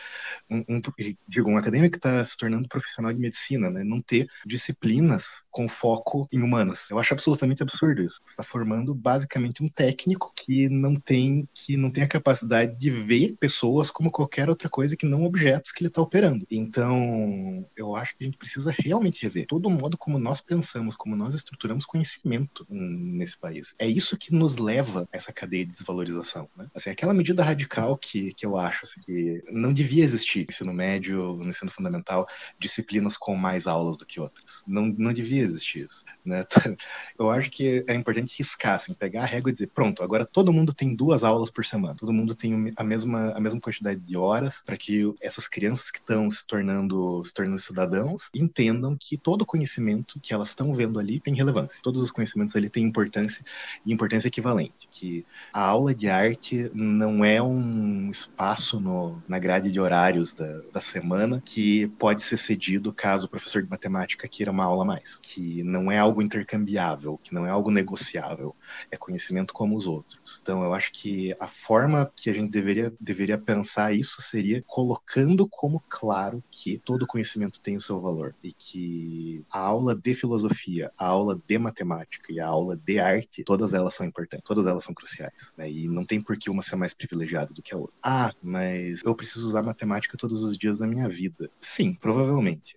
um, um, digo, um acadêmico que está se tornando profissional de medicina, né, não ter disciplinas com foco em humanas. Eu acho absolutamente absurdo isso. Você está formando basicamente um técnico que não tem que não tem a capacidade de ver pessoas como qualquer outra coisa que não objetos que ele está operando. Então, eu acho que a gente precisa realmente rever todo o modo como nós pensamos, como nós estruturamos conhecimento nesse país. É isso que nos leva a essa cadeia de desvalorização. Né? Assim, aquela medida radical que, que eu acho assim, que não devia existir no ensino médio, no ensino fundamental, disciplinas com mais aulas do que outras. Não, não devia existir isso. Né? Eu acho que é importante riscar, assim, pegar a régua e dizer, pronto, agora todo mundo tem duas aulas por semana, todo mundo tem a mesma, a mesma quantidade de horas para que essas crianças que estão se tornando, se tornando cidadãos entendam que todo conhecimento que elas estão vendo ali tem relevância. Todos os conhecimentos ali têm importância e importância equivalente. Que a aula de arte não é um espaço no, na grade de horários da, da semana que pode ser cedido caso o professor de matemática queira uma aula a mais. Que não é algo intercambiável, que não é algo negociável. É conhecimento como os outros. Então eu acho que a forma que a gente deveria, deveria pensar isso seria colocando como claro que todo conhecimento tem o seu valor e que a aula de filosofia, a aula de matemática e a aula de arte, todas elas são importantes, todas elas são cruciais, né? E não tem por que uma ser mais privilegiada do que a outra. Ah, mas eu preciso usar matemática todos os dias da minha vida. Sim, provavelmente,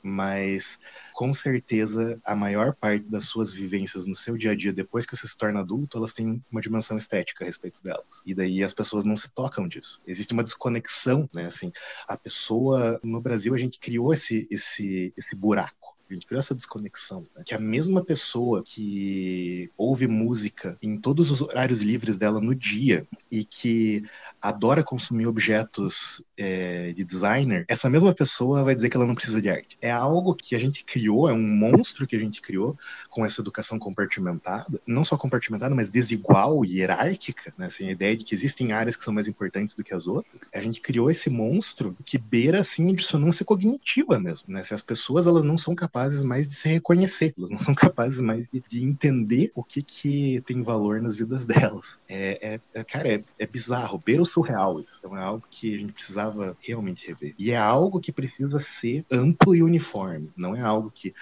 mas com certeza a maior parte das suas vivências no seu dia a dia depois que você se torna adulto, elas têm uma dimensão estética a respeito delas. E daí as pessoas não se tocam disso. Existe uma desconexão, né? Assim, a pessoa no Brasil a gente criou esse esse esse buraco a gente criou essa desconexão. Né? Que a mesma pessoa que ouve música em todos os horários livres dela no dia e que adora consumir objetos é, de designer, essa mesma pessoa vai dizer que ela não precisa de arte. É algo que a gente criou, é um monstro que a gente criou com essa educação compartimentada, não só compartimentada, mas desigual e hierárquica, né? assim, a ideia de que existem áreas que são mais importantes do que as outras. A gente criou esse monstro que beira assim dissonância cognitiva mesmo, né? Se as pessoas elas não são capazes mais de se reconhecer, elas não são capazes mais de, de entender o que que tem valor nas vidas delas. É, é, é cara, é, é bizarro, beira o surreal isso. Então é algo que a gente precisava realmente rever. E é algo que precisa ser amplo e uniforme. Não é algo que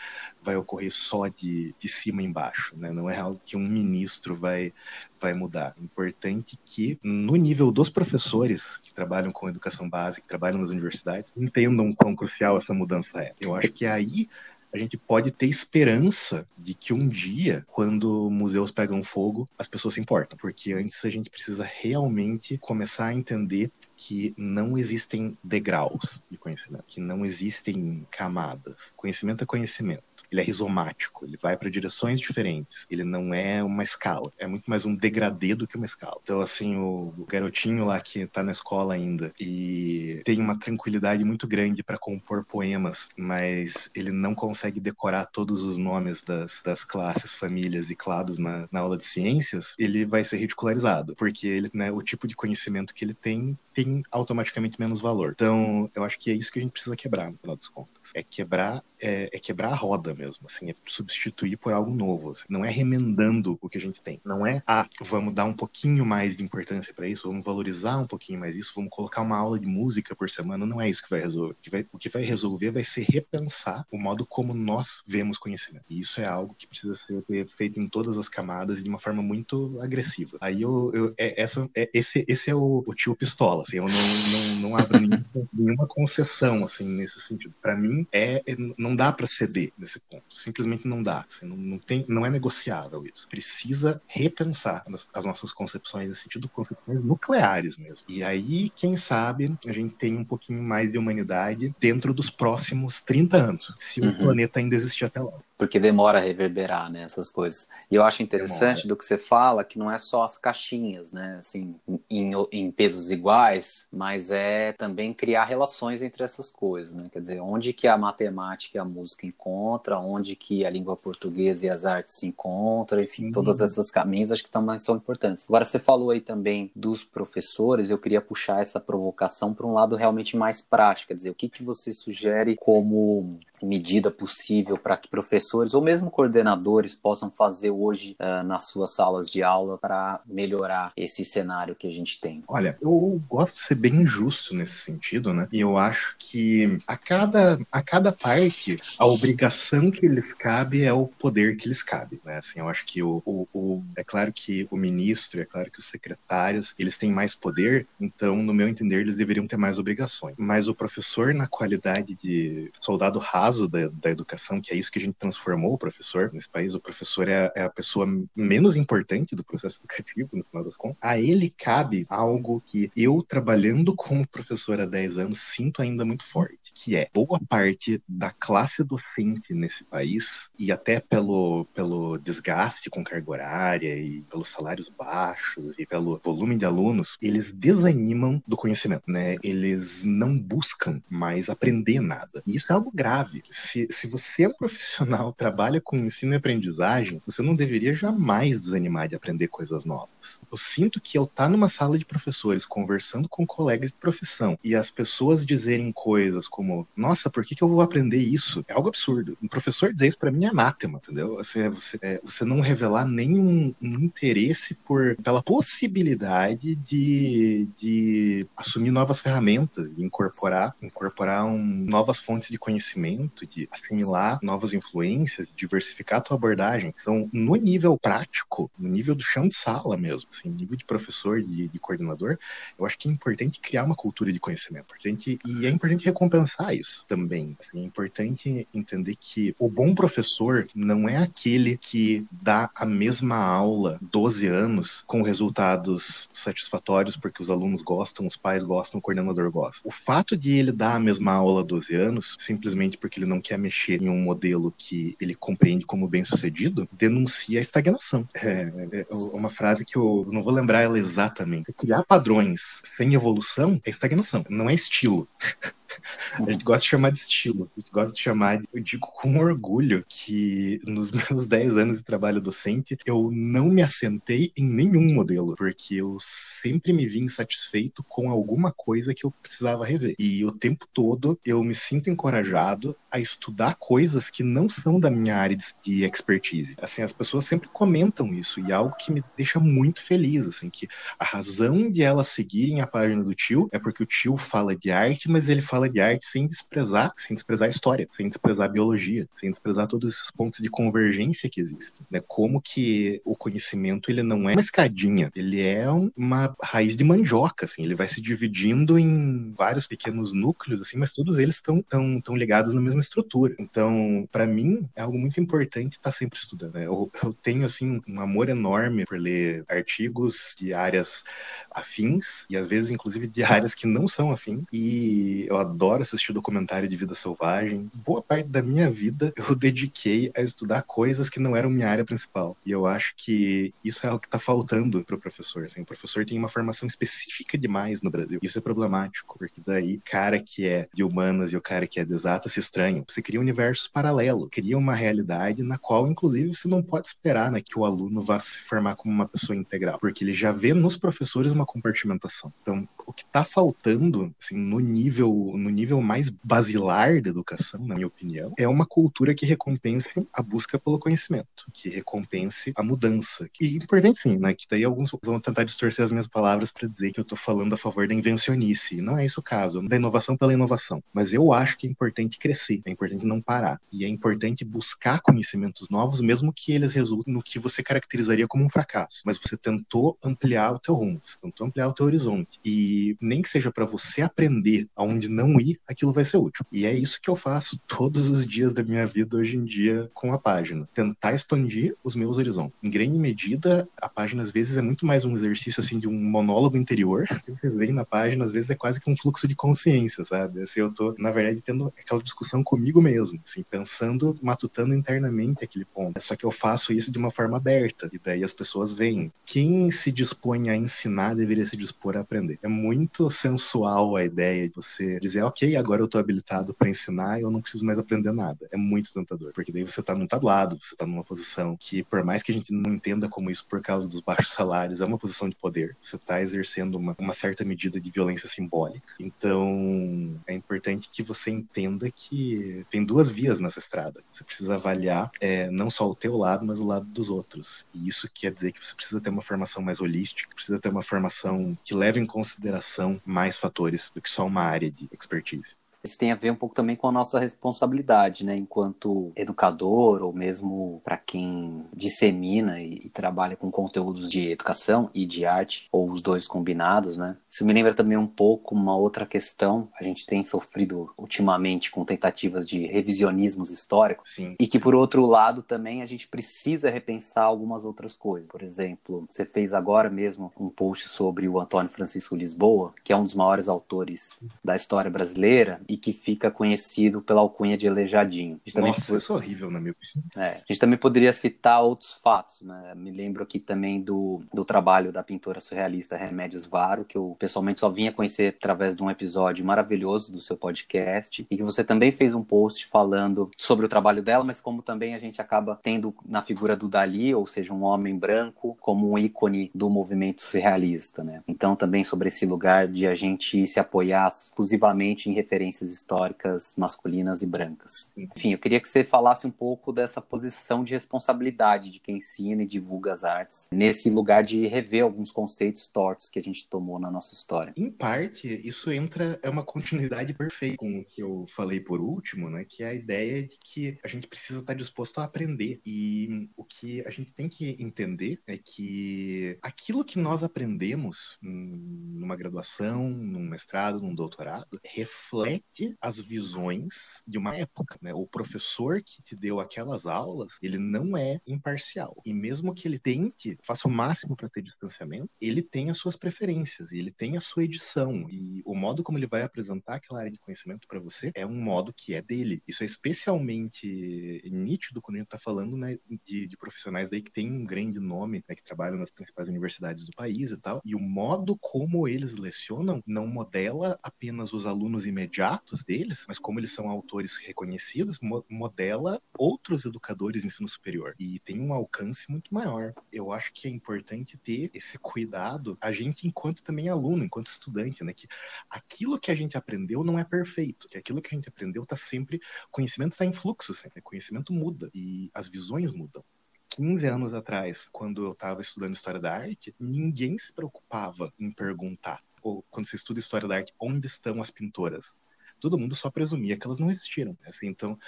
vai ocorrer só de, de cima embaixo, né? Não é algo que um ministro vai vai mudar. Importante que, no nível dos professores que trabalham com educação básica, que trabalham nas universidades, entendam quão crucial essa mudança é. Eu acho que aí a gente pode ter esperança de que um dia, quando museus pegam fogo, as pessoas se importam. Porque antes a gente precisa realmente começar a entender que não existem degraus de conhecimento, que não existem camadas. Conhecimento é conhecimento. Ele é rizomático, ele vai para direções diferentes. Ele não é uma escala, é muito mais um degradê do que uma escala. Então, assim, o, garotinho lá que tá na escola ainda e tem uma tranquilidade muito grande para compor poemas, mas ele não consegue decorar todos os nomes das, das classes, famílias e clados na, na aula de ciências, ele vai ser ridicularizado, porque ele, né, o tipo de conhecimento que ele tem tem automaticamente menos valor. Então, eu acho que é isso que a gente precisa quebrar, no final das contas. É quebrar, é, é quebrar a roda mesmo, assim, é substituir por algo novo. Assim. Não é remendando o que a gente tem. Não é, ah, vamos dar um pouquinho mais de importância para isso, vamos valorizar um pouquinho mais isso, vamos colocar uma aula de música por semana. Não é isso que vai resolver. O que vai, o que vai resolver vai ser repensar o modo como nós vemos conhecimento. E isso é algo que precisa ser feito em todas as camadas e de uma forma muito agressiva. Aí eu, eu é, essa, é, esse, esse é o, o tio pistola assim, eu não, não, não abro nenhuma, nenhuma concessão, assim, nesse sentido. Para mim, é, é, não dá para ceder nesse ponto, simplesmente não dá, assim, não, não, tem, não é negociável isso. Precisa repensar as, as nossas concepções nesse sentido, concepções nucleares mesmo. E aí, quem sabe, a gente tem um pouquinho mais de humanidade dentro dos próximos 30 anos, se uhum. o planeta ainda existir até lá porque demora a reverberar, né, essas coisas. E eu acho interessante demora. do que você fala que não é só as caixinhas, né, assim, em, em, pesos iguais, mas é também criar relações entre essas coisas, né, quer dizer, onde que a matemática e a música encontram, onde que a língua portuguesa e as artes se encontram, enfim, todos esses caminhos acho que também são importantes. Agora, você falou aí também dos professores, eu queria puxar essa provocação para um lado realmente mais prático, quer dizer, o que que você sugere como medida possível para que professores ou mesmo coordenadores possam fazer hoje uh, nas suas salas de aula para melhorar esse cenário que a gente tem? Olha, eu gosto de ser bem justo nesse sentido, né? E eu acho que a cada, a cada parte, a obrigação que lhes cabe é o poder que lhes cabe, né? Assim, eu acho que o, o, o é claro que o ministro, é claro que os secretários, eles têm mais poder, então, no meu entender, eles deveriam ter mais obrigações. Mas o professor, na qualidade de soldado raso, caso da, da educação, que é isso que a gente transformou o professor nesse país, o professor é, é a pessoa menos importante do processo educativo, no final das contas, a ele cabe algo que eu, trabalhando como professor há 10 anos, sinto ainda muito forte, que é boa parte da classe docente nesse país, e até pelo, pelo desgaste com carga horária e pelos salários baixos e pelo volume de alunos, eles desanimam do conhecimento, né? Eles não buscam mais aprender nada. E isso é algo grave se, se você é um profissional, trabalha com ensino e aprendizagem, você não deveria jamais desanimar de aprender coisas novas. Eu sinto que eu estar tá numa sala de professores conversando com colegas de profissão e as pessoas dizerem coisas como: Nossa, por que, que eu vou aprender isso? É algo absurdo. Um professor dizer isso para mim é anátema, entendeu? Você, você, é, você não revelar nenhum um interesse por, pela possibilidade de, de assumir novas ferramentas, incorporar, incorporar um, novas fontes de conhecimento de assimilar novas influências, diversificar a tua abordagem. Então, no nível prático, no nível do chão de sala mesmo, assim, nível de professor, de, de coordenador, eu acho que é importante criar uma cultura de conhecimento. Importante, e é importante recompensar isso também. Assim, é importante entender que o bom professor não é aquele que dá a mesma aula 12 anos com resultados satisfatórios porque os alunos gostam, os pais gostam, o coordenador gosta. O fato de ele dar a mesma aula 12 anos, simplesmente porque ele não quer mexer em um modelo que ele compreende como bem sucedido, denuncia a estagnação. É, é, é uma frase que eu não vou lembrar ela exatamente. Criar padrões sem evolução é estagnação, não é estilo. A gente gosta de chamar de estilo, a gente gosta de chamar, de, eu digo com orgulho que nos meus 10 anos de trabalho docente, eu não me assentei em nenhum modelo, porque eu sempre me vi insatisfeito com alguma coisa que eu precisava rever. E o tempo todo eu me sinto encorajado a estudar coisas que não são da minha área de expertise. Assim, as pessoas sempre comentam isso e é algo que me deixa muito feliz, assim, que a razão de elas seguirem a página do tio é porque o tio fala de arte, mas ele fala de arte sem desprezar, sem desprezar a história, sem desprezar a biologia, sem desprezar todos esses pontos de convergência que existem, né? Como que o conhecimento ele não é uma escadinha, ele é uma raiz de mandioca, assim, ele vai se dividindo em vários pequenos núcleos, assim, mas todos eles estão tão, tão ligados na mesma estrutura. Então, para mim, é algo muito importante estar tá sempre estudando. Né? Eu, eu tenho, assim, um amor enorme por ler artigos de áreas afins e às vezes, inclusive, de áreas que não são afins. E eu adoro assistir documentário de vida selvagem. Boa parte da minha vida eu dediquei a estudar coisas que não eram minha área principal. E eu acho que isso é o que está faltando para o professor. Assim, o professor tem uma formação específica demais no Brasil. Isso é problemático, porque daí o cara que é de humanas e o cara que é de exatas se estranham. Você cria um universo paralelo, cria uma realidade na qual, inclusive, você não pode esperar né, que o aluno vá se formar como uma pessoa integral, porque ele já vê nos professores uma compartimentação. Então, o que está faltando assim, no nível no, nível mais basilar da educação, na minha opinião, é uma cultura que recompense a busca pelo conhecimento, que recompense a mudança. E importante sim, né? Que daí alguns vão tentar distorcer as minhas palavras para dizer que eu estou falando a favor da invencionice. Não é isso o caso, da inovação pela inovação. Mas eu acho que é importante crescer, é importante não parar. E é importante buscar conhecimentos novos, mesmo que eles resultem no que você caracterizaria como um fracasso. Mas você tentou ampliar o teu rumo, você tentou ampliar o teu horizonte. E nem que seja para você aprender aonde não ir, aquilo vai ser útil. E é isso que eu faço todos os dias da minha vida hoje em dia com a página. Tentar expandir os meus horizontes. Em grande medida, a página às vezes é muito mais um exercício assim de um monólogo interior. Que vocês veem na página, às vezes é quase que um fluxo de consciência, sabe? Assim, eu tô, na verdade, tendo aquela discussão comigo mesmo, assim, pensando, matutando internamente aquele ponto. Só que eu faço isso de uma forma aberta, e daí as pessoas veem. Quem se dispõe a ensinar deveria se dispor a aprender. É muito sensual a ideia de você dizer, ok, agora eu tô habilitado para ensinar, eu não preciso mais aprender nada. É muito tentador, porque daí você tá num tablado, você tá numa posição que, por mais que a gente não entenda como isso por causa dos baixos salários, é uma posição de poder. Você tá exercendo uma, uma certa medida de violência simbólica. Então, é importante que você entenda que tem duas vias nessa estrada. Você precisa avaliar é, não só o teu lado, mas o lado dos outros. E isso quer dizer que você precisa ter uma formação mais holística, precisa ter uma formação que leve em consideração mais fatores do que só uma área de expertise. Isso tem a ver um pouco também com a nossa responsabilidade, né, enquanto educador ou mesmo para quem dissemina e, e, trabalha com conteúdos de educação e de arte, ou os dois combinados, né? Isso me lembra também um pouco uma outra questão. A gente tem sofrido ultimamente com tentativas de revisionismos históricos. Sim. E que, por outro lado, também a gente precisa repensar algumas outras coisas. Por exemplo, você fez agora mesmo um post sobre o Antônio Francisco Lisboa, que é um dos maiores autores da história brasileira e que fica conhecido pela alcunha de Elejadinho. Nossa, isso é horrível na minha opinião. É, a gente também poderia citar outros fatos. Né? Me lembro aqui também do, do trabalho da pintora surrealista Remédios Varo, que eu pessoalmente só vinha conhecer através de um episódio maravilhoso do seu podcast, e que você também fez um post falando sobre o trabalho dela, mas como também a gente acaba tendo na figura do Dali, ou seja, um homem branco, como um ícone do movimento surrealista. Né? Então, também sobre esse lugar de a gente se apoiar exclusivamente em referências históricas masculinas e brancas. Enfim, eu queria que você falasse um pouco dessa posição de responsabilidade de quem ensina e divulga as artes, nesse lugar de rever alguns conceitos tortos que a gente tomou na nossa história. Em parte, isso entra, é uma continuidade perfeita com o que eu falei por último, né? Que é a ideia de que a gente precisa estar disposto a aprender. E o que a gente tem que entender é que aquilo que nós aprendemos numa graduação, num mestrado, num doutorado, reflete as visões de uma época, né? O professor que te deu aquelas aulas, ele não é imparcial. E mesmo que ele tente, faça o máximo para ter distanciamento, ele tem as suas preferências e ele tem a sua edição. E o modo como ele vai apresentar aquela área de conhecimento para você é um modo que é dele. Isso é especialmente nítido quando a gente está falando né, de, de, profissionais daí que tem um grande nome, né, que trabalham nas principais universidades do país e tal. E o modo como eles lecionam não modela apenas os alunos imediatos deles, mas como eles são autores reconhecidos, modela outros educadores de ensino superior. E tem um alcance muito maior. Eu acho que é importante ter esse cuidado, a gente enquanto também aluno, enquanto estudante, né? Que aquilo que a gente aprendeu não é perfeito, que aquilo que a gente aprendeu está sempre, conhecimento está em fluxo sempre, conhecimento muda e as visões mudam. 15 anos atrás, quando eu estava estudando História da Arte, ninguém se preocupava em perguntar, ou quando você estuda História da Arte, onde estão as pintoras? Todo mundo só presumia que elas não existiram. Assim, então,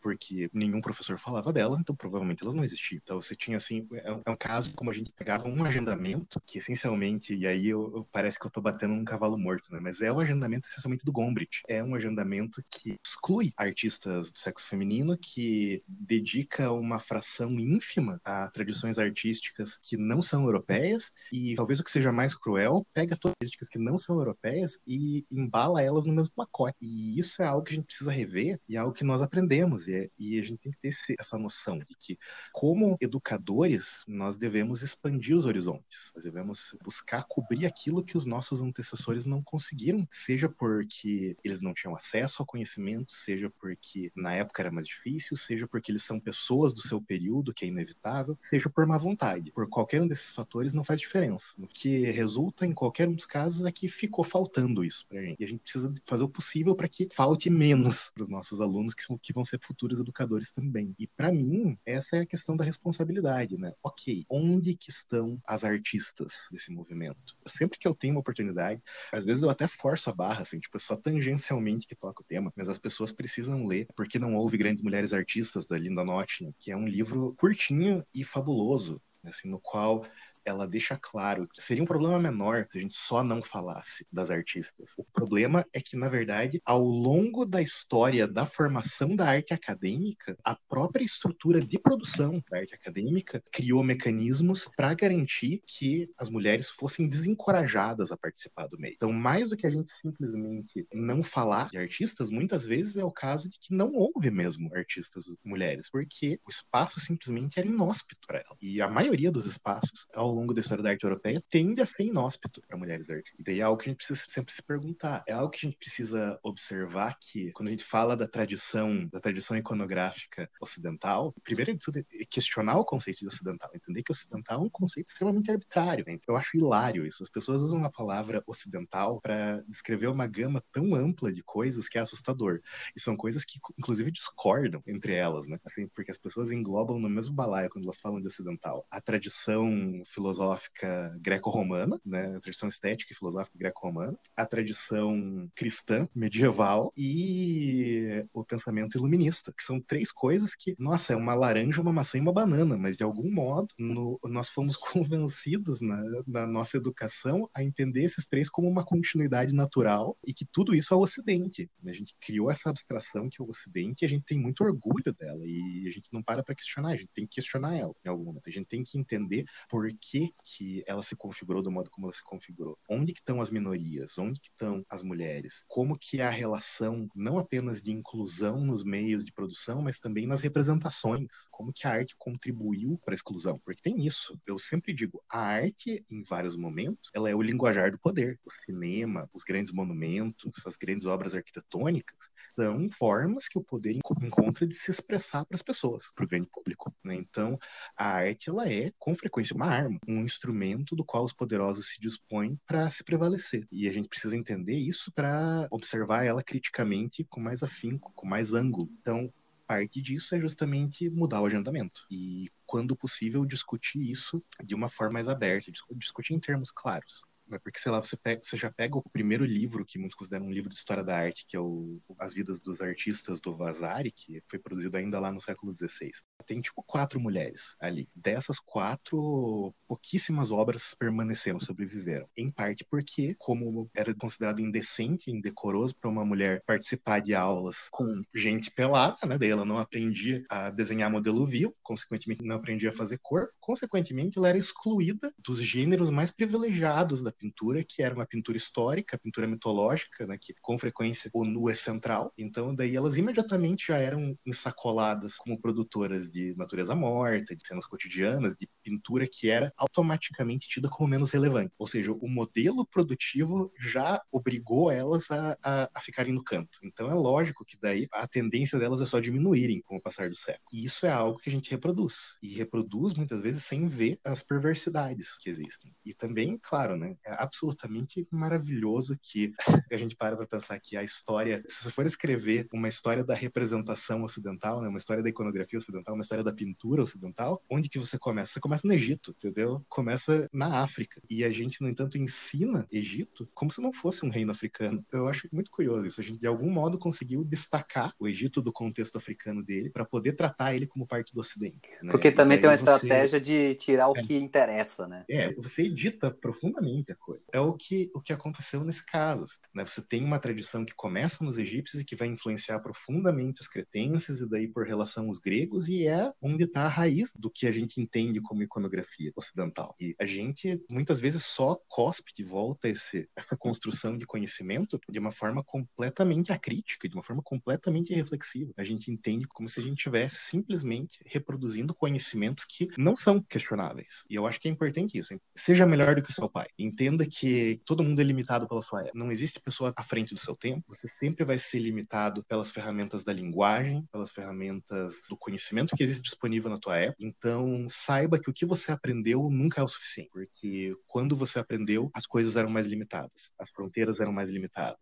porque nenhum professor falava delas, então provavelmente elas não existiam. Então você tinha assim, é um, é um caso como a gente pegava um agendamento que essencialmente, e aí eu, eu, parece que eu tô batendo num cavalo morto, né? Mas é o agendamento essencialmente do Gombrich. É um agendamento que exclui artistas do sexo feminino, que dedica uma fração ínfima a tradições artísticas que não são europeias e talvez o que seja mais cruel, pega todas as artísticas que não são europeias e embala elas no mesmo pacote. E isso é algo que a gente precisa rever e é algo que nós aprendemos E, a gente tem que ter esse, essa noção de que, como educadores, nós devemos expandir os horizontes. Nós devemos buscar cobrir aquilo que os nossos antecessores não conseguiram, seja porque eles não tinham acesso ao conhecimento, seja porque na época era mais difícil, seja porque eles são pessoas do seu período, que é inevitável, seja por má vontade. Por qualquer um desses fatores não faz diferença. O que resulta em qualquer um dos casos é que ficou faltando isso pra gente. E a gente precisa fazer o possível para que falte menos para os nossos alunos, que, são, que vão ser futuros educadores também. E para mim, essa é a questão da responsabilidade, né? Ok, onde que estão as artistas desse movimento? Sempre que eu tenho uma oportunidade, às vezes eu até forço a barra, assim, tipo, é só tangencialmente que toca o tema, mas as pessoas precisam ler, porque não houve grandes mulheres artistas da Linda Notting, que é um livro curtinho e fabuloso, assim, no qual ela deixa claro que seria um problema menor se a gente só não falasse das artistas. O problema é que, na verdade, ao longo da história da formação da arte acadêmica, a própria estrutura de produção da arte acadêmica criou mecanismos para garantir que as mulheres fossem desencorajadas a participar do meio. Então, mais do que a gente simplesmente não falar de artistas, muitas vezes é o caso de que não houve mesmo artistas mulheres, porque o espaço simplesmente era inóspito para ela. E a maioria dos espaços, ao longo da história da arte europeia tende a ser inóspito para mulheres artistas. E daí é algo que a gente precisa sempre se perguntar. É algo que a gente precisa observar que, quando a gente fala da tradição, da tradição iconográfica ocidental, primeiro de tudo é questionar o conceito de ocidental, entender que ocidental é um conceito extremamente arbitrário. Né? Eu acho hilário isso. As pessoas usam a palavra ocidental para descrever uma gama tão ampla de coisas que é assustador. E são coisas que, inclusive, discordam entre elas, né? Assim, porque as pessoas englobam no mesmo balaio quando elas falam de ocidental. A tradição filosófica greco-romana, né, a tradição estética e filosófica greco-romana, a tradição cristã medieval e o pensamento iluminista, que são três coisas que, nossa, é uma laranja, uma maçã e uma banana, mas de algum modo no, nós fomos convencidos na, na nossa educação a entender esses três como uma continuidade natural e que tudo isso é o Ocidente. A gente criou essa abstração que é o Ocidente e a gente tem muito orgulho dela e a gente não para para questionar, a gente tem que questionar ela em algum momento. A gente tem que entender por que, que ela se configurou do modo como ela se configurou. Onde que estão as minorias? Onde que estão as mulheres? Como que é a relação não apenas de inclusão nos meios de produção, mas também nas representações? Como que a arte contribuiu para a exclusão? Porque tem isso. Eu sempre digo, a arte, em vários momentos, ela é o linguajar do poder. O cinema, os grandes monumentos, as grandes obras arquitetônicas, são formas que o poder encontra de se expressar para as pessoas, para o grande público. Né? Então, a arte ela é, com frequência, uma arma, um instrumento do qual os poderosos se dispõem para se prevalecer. E a gente precisa entender isso para observar ela criticamente com mais afinco, com mais ângulo. Então, parte disso é justamente mudar o agendamento e, quando possível, discutir isso de uma forma mais aberta, discutir em termos claros né? Porque, sei lá, você, pega, você já pega o primeiro livro, que muitos consideram um livro de história da arte, que é o As Vidas dos Artistas do Vasari, que foi produzido ainda lá no século XVI. Tem, tipo, quatro mulheres ali. Dessas quatro, pouquíssimas obras permaneceram, sobreviveram. Em parte porque, como era considerado indecente, indecoroso para uma mulher participar de aulas com gente pelada, né? Daí ela não aprendia a desenhar modelo vivo, consequentemente não aprendia a fazer cor, consequentemente ela era excluída dos gêneros mais privilegiados da pintura, que era uma pintura histórica, pintura mitológica, né, que com frequência o nu é central. Então, daí elas imediatamente já eram ensacoladas como produtoras de natureza morta, de cenas cotidianas, de pintura que era automaticamente tida como menos relevante. Ou seja, o modelo produtivo já obrigou elas a, a, a ficarem no canto. Então, é lógico que daí a tendência delas é só diminuírem com o passar do século. E isso é algo que a gente reproduz. E reproduz muitas vezes sem ver as perversidades que existem. E também, claro, né, é absolutamente maravilhoso que a gente para para pensar que a história, se você for escrever uma história da representação ocidental, né, uma história da iconografia ocidental, uma história da pintura ocidental, onde que você começa? Você começa no Egito, entendeu? Começa na África. E a gente, no entanto, ensina Egito como se não fosse um reino africano. Eu acho muito curioso isso. A gente, de algum modo, conseguiu destacar o Egito do contexto africano dele para poder tratar ele como parte do Ocidente. Né? Porque também tem uma você... estratégia de tirar o é. que interessa, né? É, você edita profundamente coisa. É o que, o que aconteceu nesse caso. Né? Você tem uma tradição que começa nos egípcios e que vai influenciar profundamente os cretenses e daí por relação os gregos e é onde está a raiz do que a gente entende como iconografia ocidental. E a gente muitas vezes só cospe de volta esse, essa construção de conhecimento de uma forma completamente acrítica, de uma forma completamente reflexiva. A gente entende como se a gente tivesse simplesmente reproduzindo conhecimentos que não são questionáveis. E eu acho que é importante isso. Hein? Seja melhor do que o seu pai. Entenda que todo mundo é limitado pela sua época. Não existe pessoa à frente do seu tempo. Você sempre vai ser limitado pelas ferramentas da linguagem, pelas ferramentas do conhecimento que existe disponível na tua época. Então, saiba que o que você aprendeu nunca é o suficiente, porque quando você aprendeu, as coisas eram mais limitadas, as fronteiras eram mais limitadas.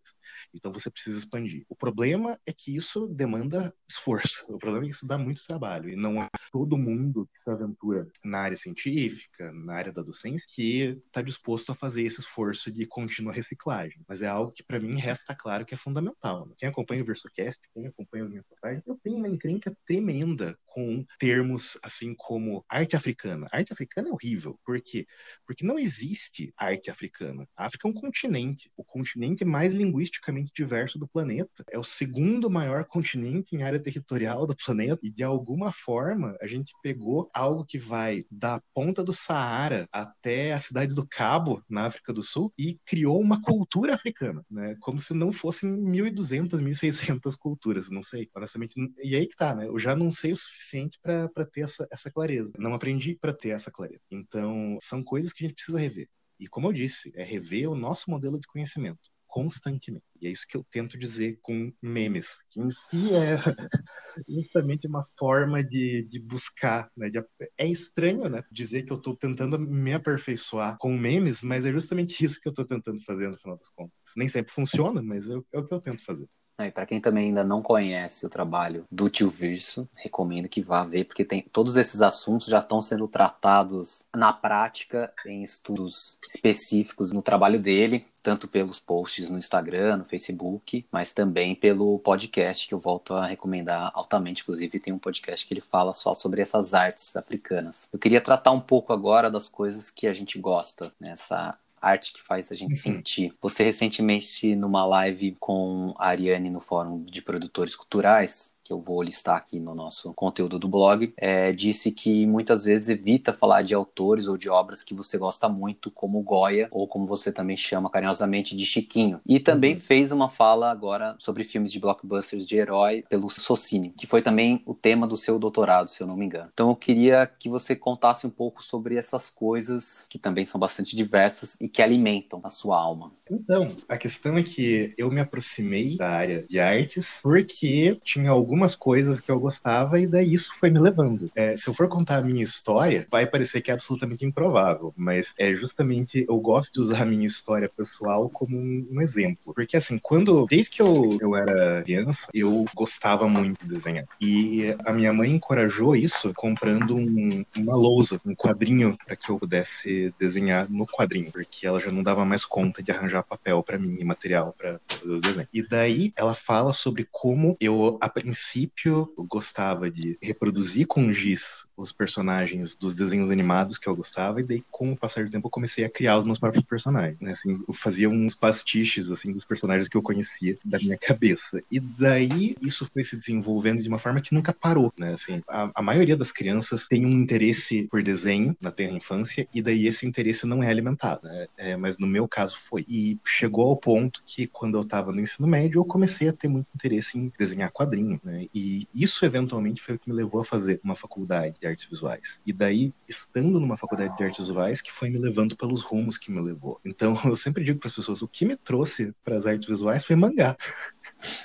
Então, você precisa expandir. O problema é que isso demanda esforço. O problema é que isso dá muito trabalho e não é todo mundo que se aventura na área científica, na área da docência, que está disposto a fazer esse esforço de contínua reciclagem. Mas é algo que para mim resta claro que é fundamental. Né? Quem acompanha o VersoCast, quem acompanha as minhas postagens, eu tenho uma encrenca tremenda com termos assim como arte africana. A arte africana é horrível. Por quê? Porque não existe arte africana. A África é um continente, o continente mais linguisticamente diverso do planeta. É o segundo maior continente em área territorial do planeta e de alguma forma a gente pegou algo que vai da ponta do Saara até a cidade do Cabo, na África do Sul, e criou uma cultura africana, né? Como se não fossem 1.200, 1.600 culturas, não sei, honestamente. E aí que tá, né? Eu já não sei o suficiente para ter essa, essa clareza. Não aprendi para ter essa clareza. Então, são coisas que a gente precisa rever. E como eu disse, é rever o nosso modelo de conhecimento constantemente. E é isso que eu tento dizer com memes, que em si é justamente uma forma de, de buscar. Né? De, é estranho né? dizer que eu estou tentando me aperfeiçoar com memes, mas é justamente isso que eu estou tentando fazer no final das contas. Nem sempre funciona, mas é, é o que eu tento fazer. E para quem também ainda não conhece o trabalho do Tio Virso, recomendo que vá ver, porque tem todos esses assuntos já estão sendo tratados na prática em estudos específicos no trabalho dele, tanto pelos posts no Instagram, no Facebook, mas também pelo podcast que eu volto a recomendar altamente. Inclusive, tem um podcast que ele fala só sobre essas artes africanas. Eu queria tratar um pouco agora das coisas que a gente gosta nessa arte que faz a gente uhum. sentir. Você recentemente, numa live com a Ariane no Fórum de Produtores Culturais, que eu vou listar aqui no nosso conteúdo do blog, é, disse que muitas vezes evita falar de autores ou de obras que você gosta muito, como Goya, ou como você também chama carinhosamente de Chiquinho. E também uhum. fez uma fala agora sobre filmes de blockbusters de herói pelo Socini, que foi também o tema do seu doutorado, se eu não me engano. Então eu queria que você contasse um pouco sobre essas coisas que também são bastante diversas e que alimentam a sua alma. Então, a questão é que eu me aproximei da área de artes porque tinha algum algumas coisas que eu gostava e daí isso foi me levando. É, se eu for contar a minha história, vai parecer que é absolutamente improvável, mas é justamente eu gosto de usar a minha história pessoal como um, um exemplo. Porque assim, quando, desde que eu, eu era criança, eu gostava muito de desenhar. E a minha mãe encorajou isso comprando um, uma lousa, um quadrinho para que eu pudesse desenhar no quadrinho, porque ela já não dava mais conta de arranjar papel para mim e material para fazer os desenhos. E daí ela fala sobre como eu, a princípio, princípio, eu gostava de reproduzir com giz os personagens dos desenhos animados que eu gostava, e daí, com o passar do tempo, eu comecei a criar os meus próprios personagens. Né? Assim, eu fazia uns pastiches assim, dos personagens que eu conhecia da minha cabeça. E daí isso foi se desenvolvendo de uma forma que nunca parou. Né? Assim, a, a maioria das crianças tem um interesse por desenho na terra infância, e daí esse interesse não é alimentado. Né? É, mas no meu caso foi. E chegou ao ponto que, quando eu estava no ensino médio, eu comecei a ter muito interesse em desenhar quadrinhos. Né? E isso, eventualmente, foi o que me levou a fazer uma faculdade de artes visuais. E daí, estando numa faculdade de artes visuais, que foi me levando pelos rumos que me levou. Então, eu sempre digo para as pessoas, o que me trouxe para as artes visuais foi mangá.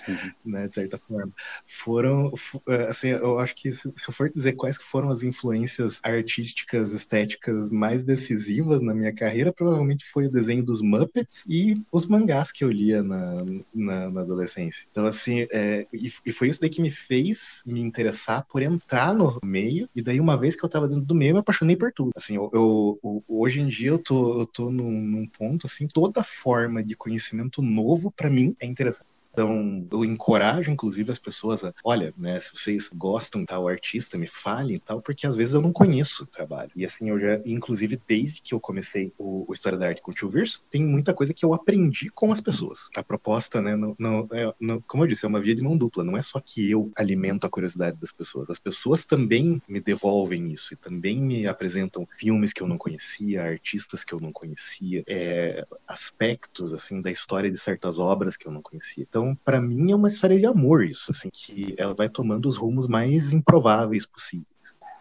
Uhum. né, de certa forma. Foram, é, assim, eu acho que se eu for dizer quais foram as influências artísticas, estéticas mais decisivas na minha carreira, provavelmente foi o desenho dos Muppets e os mangás que eu lia na, na, na adolescência. Então, assim, é, e, e, foi isso daí que me fez me interessar por entrar no meio, e daí uma vez que eu tava dentro do meio, eu me apaixonei por tudo. Assim, eu, eu hoje em dia eu tô, eu tô num, num ponto, assim, toda forma de conhecimento novo para mim é interessante. Então, eu encorajo, inclusive, as pessoas a, olha, né, se vocês gostam tal artista, me falem e tal, porque às vezes eu não conheço o trabalho. E assim, eu já, inclusive, desde que eu comecei o, o História da Arte com o Tio Verso, tem muita coisa que eu aprendi com as pessoas. A proposta, né, é, como eu disse, é uma via de mão dupla. Não é só que eu alimento a curiosidade das pessoas. As pessoas também me devolvem isso e também me apresentam filmes que eu não conhecia, artistas que eu não conhecia, é, aspectos, assim, da história de certas obras que eu não conhecia. Então, para mim, é uma história de amor isso, assim, que ela vai tomando os rumos mais improváveis possíveis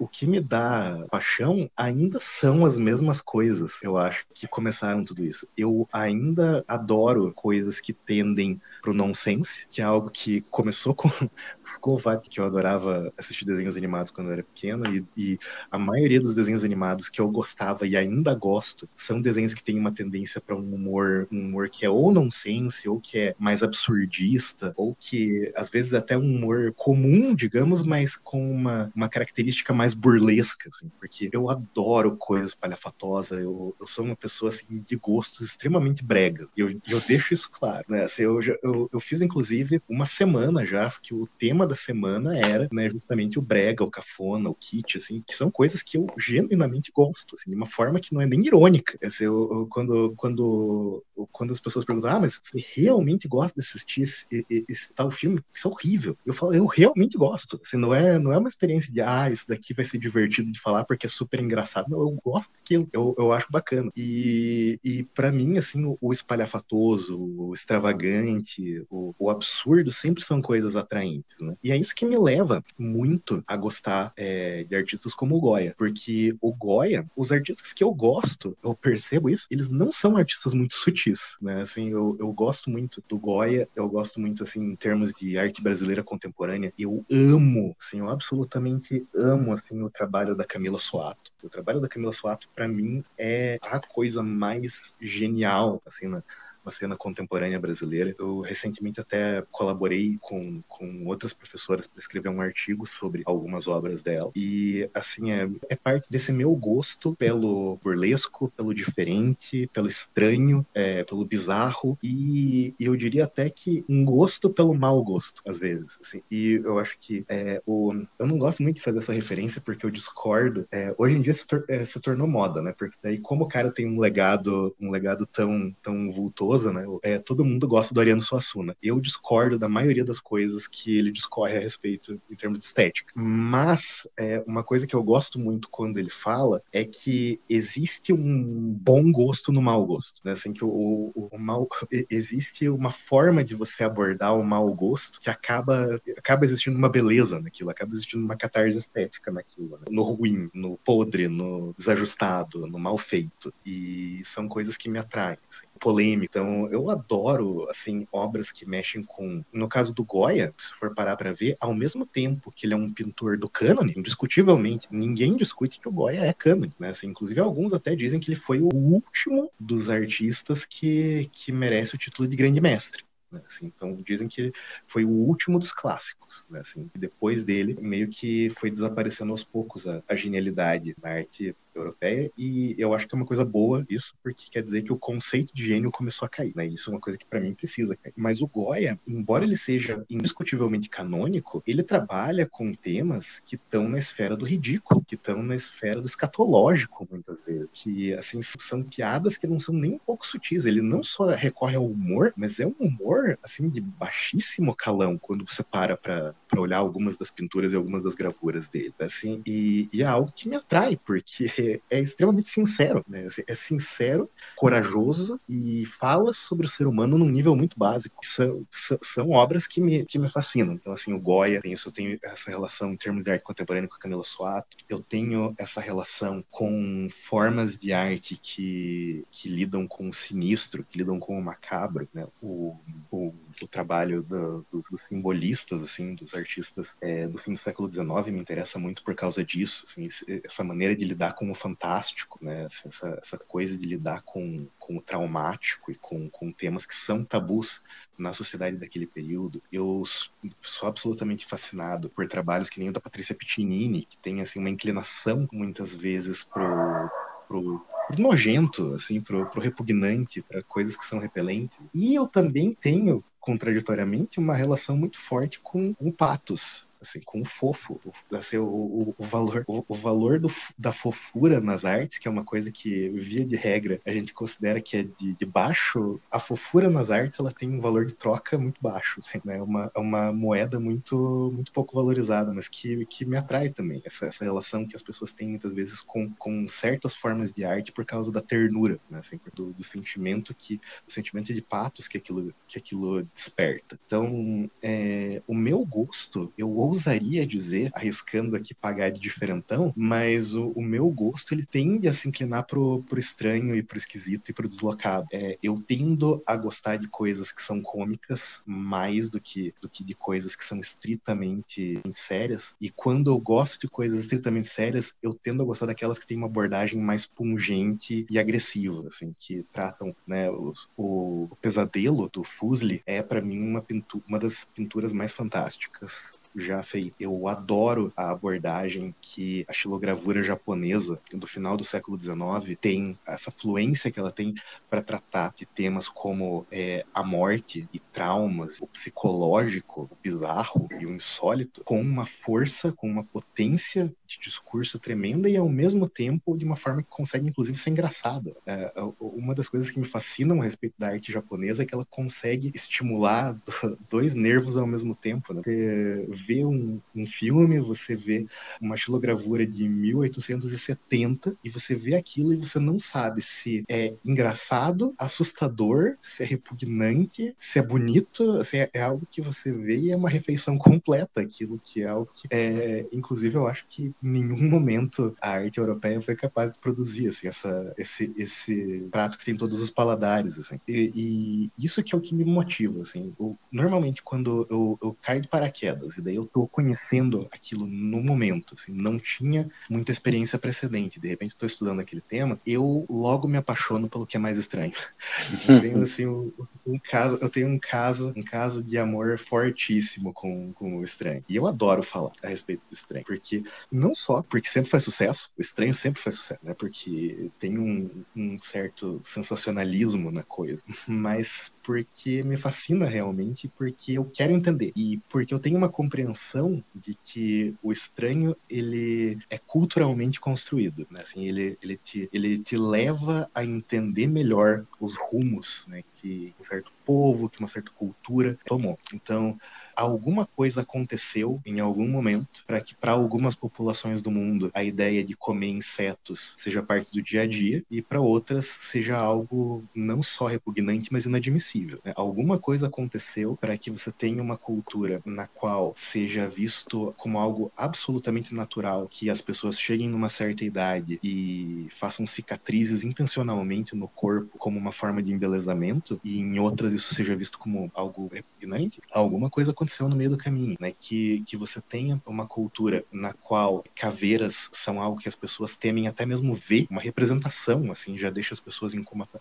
o que me dá paixão ainda são as mesmas coisas, eu acho, que começaram tudo isso. Eu ainda adoro coisas que tendem pro nonsense, que é algo que começou com, com que eu adorava assistir desenhos animados quando eu era pequeno, e, e, a maioria dos desenhos animados que eu gostava e ainda gosto são desenhos que têm uma tendência para um humor, um humor que é ou nonsense, ou que é mais absurdista, ou que às vezes até um humor comum, digamos, mas com uma, uma característica mais burlesca, assim, porque eu adoro coisas palhafatosas, eu, eu sou uma pessoa assim, de gostos extremamente bregas, e eu, eu deixo isso claro, né? Assim, eu, eu, eu fiz, inclusive, uma semana já, que o tema da semana era né, justamente o brega, o cafona, o kit, assim, que são coisas que eu genuinamente gosto, assim, de uma forma que não é nem irônica. Assim, eu, eu, quando, quando, quando as pessoas perguntam, ah, mas você realmente gosta de assistir esse, esse, esse tal filme? Isso é horrível. Eu falo, eu realmente gosto. Assim, não, é, não é uma experiência de, ah, isso daqui vai ser divertido de falar porque é super engraçado. Eu gosto daquilo, eu, eu acho bacana. E, e para mim, assim, o, o espalhafatoso, o extravagante, o, o absurdo sempre são coisas atraentes, né? E é isso que me leva muito a gostar é, de artistas como o Goya, porque o Goya, os artistas que eu gosto, eu percebo isso, eles não são artistas muito sutis, né? Assim, eu, eu gosto muito do Goya, eu gosto muito, assim, em termos de arte brasileira contemporânea, eu amo, assim, eu absolutamente amo, assim, o trabalho da Camila Soato. O trabalho da Camila Soato, para mim, é a coisa mais genial, assim, na, uma cena contemporânea brasileira. Eu recentemente até colaborei com, com outras professoras para escrever um artigo sobre algumas obras dela. E, assim, é, é parte desse meu gosto pelo burlesco, pelo diferente, pelo estranho, é, pelo bizarro e, e, eu diria até que um gosto pelo mau gosto, às vezes. Assim. E eu acho que é, o, eu não gosto muito de fazer essa referência porque eu discordo. É, hoje em dia se, tor é, se tornou moda, né? Porque daí, como o cara tem um legado, um legado tão, tão vultoso né? É, todo mundo gosta do Ariano Suassuna. Eu discordo da maioria das coisas que ele discorre a respeito em termos de estética. Mas é, uma coisa que eu gosto muito quando ele fala é que existe um bom gosto no mau gosto, né? Assim que o, o, o mal existe uma forma de você abordar o mau gosto que acaba acaba existindo uma beleza naquilo, acaba existindo uma catarse estética naquilo, né? no ruim, no podre, no desajustado, no mal feito. E são coisas que me atraem. Assim polêmico. Então, eu adoro, assim, obras que mexem com. No caso do Goya, se for parar para ver, ao mesmo tempo que ele é um pintor do cânone, indiscutivelmente, ninguém discute que o Goya é cânone, né? Assim, inclusive, alguns até dizem que ele foi o último dos artistas que, que merece o título de grande mestre. Né? Assim, então dizem que foi o último dos clássicos. Né? Assim, depois dele, meio que foi desaparecendo aos poucos a, a genialidade na arte europeia, e eu acho que é uma coisa boa isso, porque quer dizer que o conceito de gênio começou a cair, né? Isso é uma coisa que para mim precisa cair. Mas o Goya, embora ele seja indiscutivelmente canônico, ele trabalha com temas que estão na esfera do ridículo, que estão na esfera do escatológico, muitas vezes, que assim são piadas que não são nem um pouco sutis. Ele não só recorre ao humor, mas é um humor assim de baixíssimo calão quando você para para olhar algumas das pinturas e algumas das gravuras dele, assim, e, e é algo que me atrai, porque é extremamente sincero, né? Assim, é sincero, corajoso e fala sobre o ser humano num nível muito básico. São, são obras que me, que me fascinam. Então, assim, o Goya, tem isso, eu tenho essa relação em termos de arte contemporânea com a Camila Suato, eu tenho essa relação com formas de arte que, que lidam com o sinistro, que lidam com o macabro, né? O, o, o trabalho do, do, dos simbolistas, assim, dos artistas é, do fim do século XIX me interessa muito por causa disso, assim, essa maneira de lidar com o fantástico, né? Essa, essa coisa de lidar com, com o traumático e com, com temas que são tabus na sociedade daquele período. Eu sou absolutamente fascinado por trabalhos que nem o da Patrícia Piccinini, que tem assim uma inclinação muitas vezes pro pro, pro nojento, assim, pro, pro repugnante, para coisas que são repelentes. E eu também tenho, contraditoriamente, uma relação muito forte com o patos assim, com o fofo, assim, o, o, o valor, o, o, valor do, da fofura nas artes, que é uma coisa que, via de regra, a gente considera que é de, de baixo, a fofura nas artes, ela tem um valor de troca muito baixo, assim, né? É uma, é uma moeda muito, muito pouco valorizada, mas que, que me atrai também, essa, essa relação que as pessoas têm muitas vezes com, com certas formas de arte por causa da ternura, né? Assim, do, do sentimento que, do sentimento de patos que aquilo, que aquilo desperta. Então, é, o meu gosto, eu ousaria dizer, arriscando aqui pagar de diferentão, mas o, o meu gosto ele tende a se inclinar pro, pro estranho e pro esquisito e pro deslocado. É, eu tendo a gostar de coisas que são cômicas mais do que, do que de coisas que são estritamente sérias. E quando eu gosto de coisas estritamente sérias, eu tendo a gostar daquelas que têm uma abordagem mais pungente e agressiva, assim, que tratam, né, o, o, pesadelo do Fusli é para mim uma, uma das pinturas mais fantásticas já feita. Eu adoro a abordagem que a xilogravura japonesa do final do século XIX tem, essa fluência que ela tem para tratar de temas como é, a morte e traumas, o psicológico, o bizarro e o insólito, com uma força, com uma potência de discurso tremenda e ao mesmo tempo de uma forma que consegue inclusive ser engraçada. É, uma das coisas que me fascinam a respeito da arte japonesa é que ela consegue estimular dois nervos ao mesmo tempo. Né? Vê um, um filme, você vê uma xilogravura de 1870 e você vê aquilo e você não sabe se é engraçado, assustador, se é repugnante, se é bonito, assim, é, é algo que você vê e é uma refeição completa aquilo que é algo que é, inclusive eu acho que em nenhum momento a arte europeia foi capaz de produzir assim, essa, esse, esse prato que tem todos os paladares. Assim. E, e isso que é o que me motiva. Assim. Eu, normalmente, quando eu, eu caio de paraquedas e daí eu tô conhecendo aquilo no momento, assim, não tinha muita experiência precedente, de repente estou estudando aquele tema, eu logo me apaixono pelo que é mais estranho. eu tenho assim um, um, caso, eu tenho um caso, um caso de amor fortíssimo com, com o estranho. E eu adoro falar a respeito do estranho, porque não só porque sempre faz sucesso, o estranho sempre faz sucesso, né? Porque tem um, um certo sensacionalismo na coisa, mas porque me fascina realmente, porque eu quero entender e porque eu tenho uma compreensão de que o estranho ele é culturalmente construído, né? Assim, ele, ele, te, ele te leva a entender melhor os rumos né, que certo povo, que uma certa cultura tomou. Então, alguma coisa aconteceu em algum momento para que para algumas populações do mundo a ideia de comer insetos seja parte do dia a dia e para outras seja algo não só repugnante, mas inadmissível. Né? Alguma coisa aconteceu para que você tenha uma cultura na qual seja visto como algo absolutamente natural que as pessoas cheguem numa certa idade e façam cicatrizes intencionalmente no corpo como uma forma de embelezamento e em outras isso seja visto como algo repugnante. Alguma coisa aconteceu no meio do caminho, né? Que, que você tenha uma cultura na qual caveiras são algo que as pessoas temem até mesmo ver, uma representação, assim, já deixa as pessoas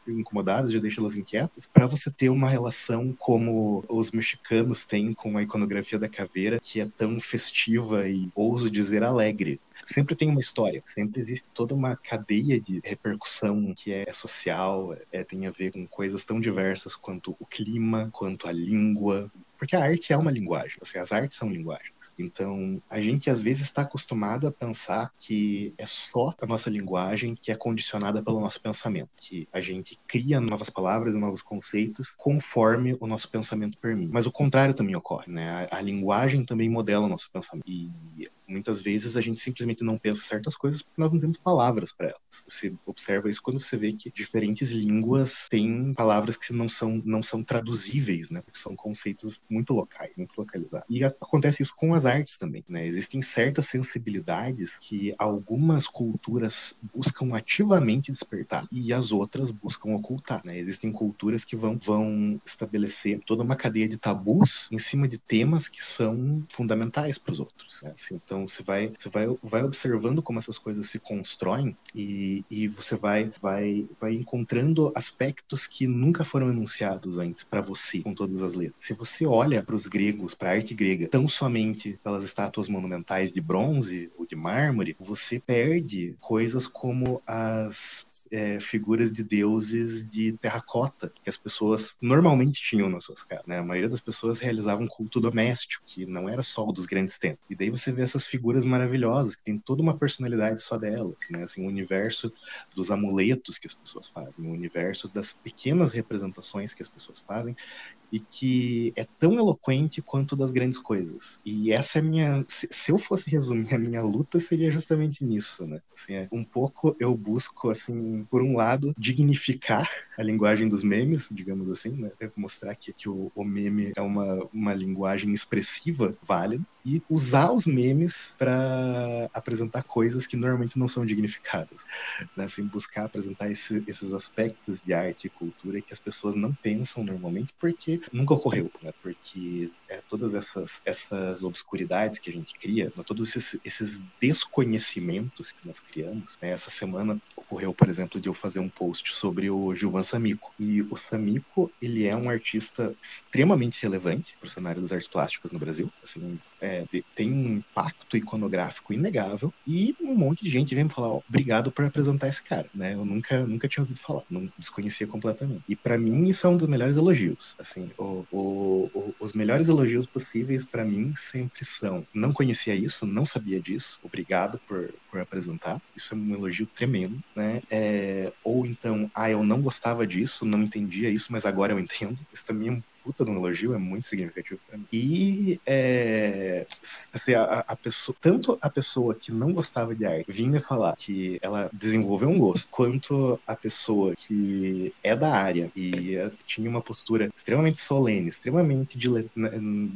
incomodadas, já deixa elas inquietas, para você ter uma relação como os mexicanos têm com a iconografia da caveira, que é tão festiva e, ouso dizer, alegre sempre tem uma história, sempre existe toda uma cadeia de repercussão que é social, é, tem a ver com coisas tão diversas quanto o clima, quanto a língua, porque a arte é uma linguagem, assim, as artes são linguagens. Então, a gente às vezes está acostumado a pensar que é só a nossa linguagem que é condicionada pelo nosso pensamento, que a gente cria novas palavras novos conceitos conforme o nosso pensamento permite. Mas o contrário também ocorre, né? A, a linguagem também modela o nosso pensamento. E muitas vezes a gente simplesmente não pensa certas coisas porque nós não temos palavras para elas. Você observa isso quando você vê que diferentes línguas têm palavras que não são não são traduzíveis, né? Porque são conceitos muito locais, muito localizados. E acontece isso com as artes também, né? Existem certas sensibilidades que algumas culturas buscam ativamente despertar e as outras buscam ocultar, né? Existem culturas que vão vão estabelecer toda uma cadeia de tabus em cima de temas que são fundamentais para os outros. Né? Assim, então Então você vai, você vai, vai observando como essas coisas se constroem e, e você vai, vai, vai encontrando aspectos que nunca foram enunciados antes para você com todas as letras. Se você olha para os gregos, para a arte grega, tão somente pelas estátuas monumentais de bronze ou de mármore, você perde coisas como as é, figuras de deuses de terracota que as pessoas normalmente tinham nas suas casas. Né? A maioria das pessoas realizavam um culto doméstico, que não era só o dos grandes templos. E daí você vê essas figuras maravilhosas, que tem toda uma personalidade só delas. Né? Assim, o universo dos amuletos que as pessoas fazem, o universo das pequenas representações que as pessoas fazem, e que é tão eloquente quanto das grandes coisas. E essa é a minha. Se, eu fosse resumir a minha luta, seria justamente nisso, né? Assim, é, um pouco eu busco, assim, por um lado, dignificar a linguagem dos memes, digamos assim, né? Mostrar que, que o, o meme é uma, uma linguagem expressiva, válida, e usar os memes para apresentar coisas que normalmente não são dignificadas. Né? Assim, buscar apresentar esse, esses aspectos de arte e cultura que as pessoas não pensam normalmente porque nunca ocorreu, né? porque é, todas essas, essas obscuridades que a gente cria, né? todos esses, esses, desconhecimentos que nós criamos. Né? Essa semana ocorreu, por exemplo, de eu fazer um post sobre o Gilvan Samico. E o Samico, ele é um artista extremamente relevante para o cenário das artes plásticas no Brasil. Assim, é, tem um impacto iconográfico inegável e um monte de gente vem me falar, obrigado por apresentar esse cara, né? Eu nunca, nunca tinha ouvido falar, não desconhecia completamente. E para mim isso é um dos melhores elogios. Assim, o, o, o, os melhores elogios possíveis para mim sempre são, não conhecia isso, não sabia disso, obrigado por, por apresentar. Isso é um elogio tremendo, né? É, ou então, ah, eu não gostava disso, não entendia isso, mas agora eu entendo. Isso também é um puta de um elogio, é muito significativo pra mim. E é, assim, a, a, pessoa, tanto a pessoa que não gostava de arte vinha falar que ela desenvolveu um gosto, quanto a pessoa que é da área e tinha uma postura extremamente solene, extremamente dile, né,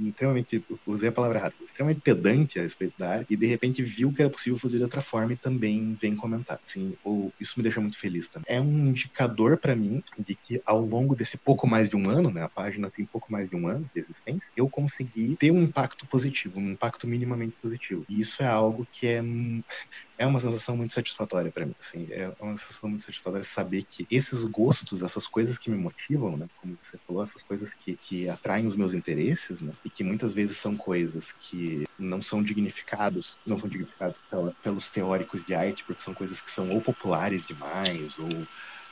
extremamente, usei a palavra errada, extremamente pedante a respeito da área, e de repente viu que era possível fazer de outra forma e também vem comentar. Assim, ou, isso me deixa muito feliz também. É um indicador para mim de que ao longo desse pouco mais de um ano, né, a página tem pouco mais de um ano de existência, eu consegui ter um impacto positivo, um impacto minimamente positivo. E isso é algo que é, é uma sensação muito satisfatória para mim. Assim, é uma sensação muito satisfatória saber que esses gostos, essas coisas que me motivam, né, como você falou, essas coisas que, que atraem os meus interesses, né, e que muitas vezes são coisas que não são dignificados, não são dignificados pela, pelos teóricos de arte, porque são coisas que são ou populares demais ou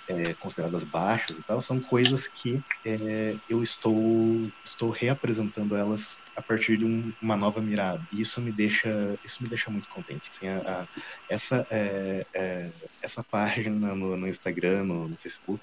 é, consideradas baixas e tal, são coisas que é, eu estou, estou reapresentando elas a partir de um, uma nova mirada. E isso me deixa, isso me deixa muito contente. Assim, a, a, essa, é, é, essa página no, no Instagram, no, no, Facebook,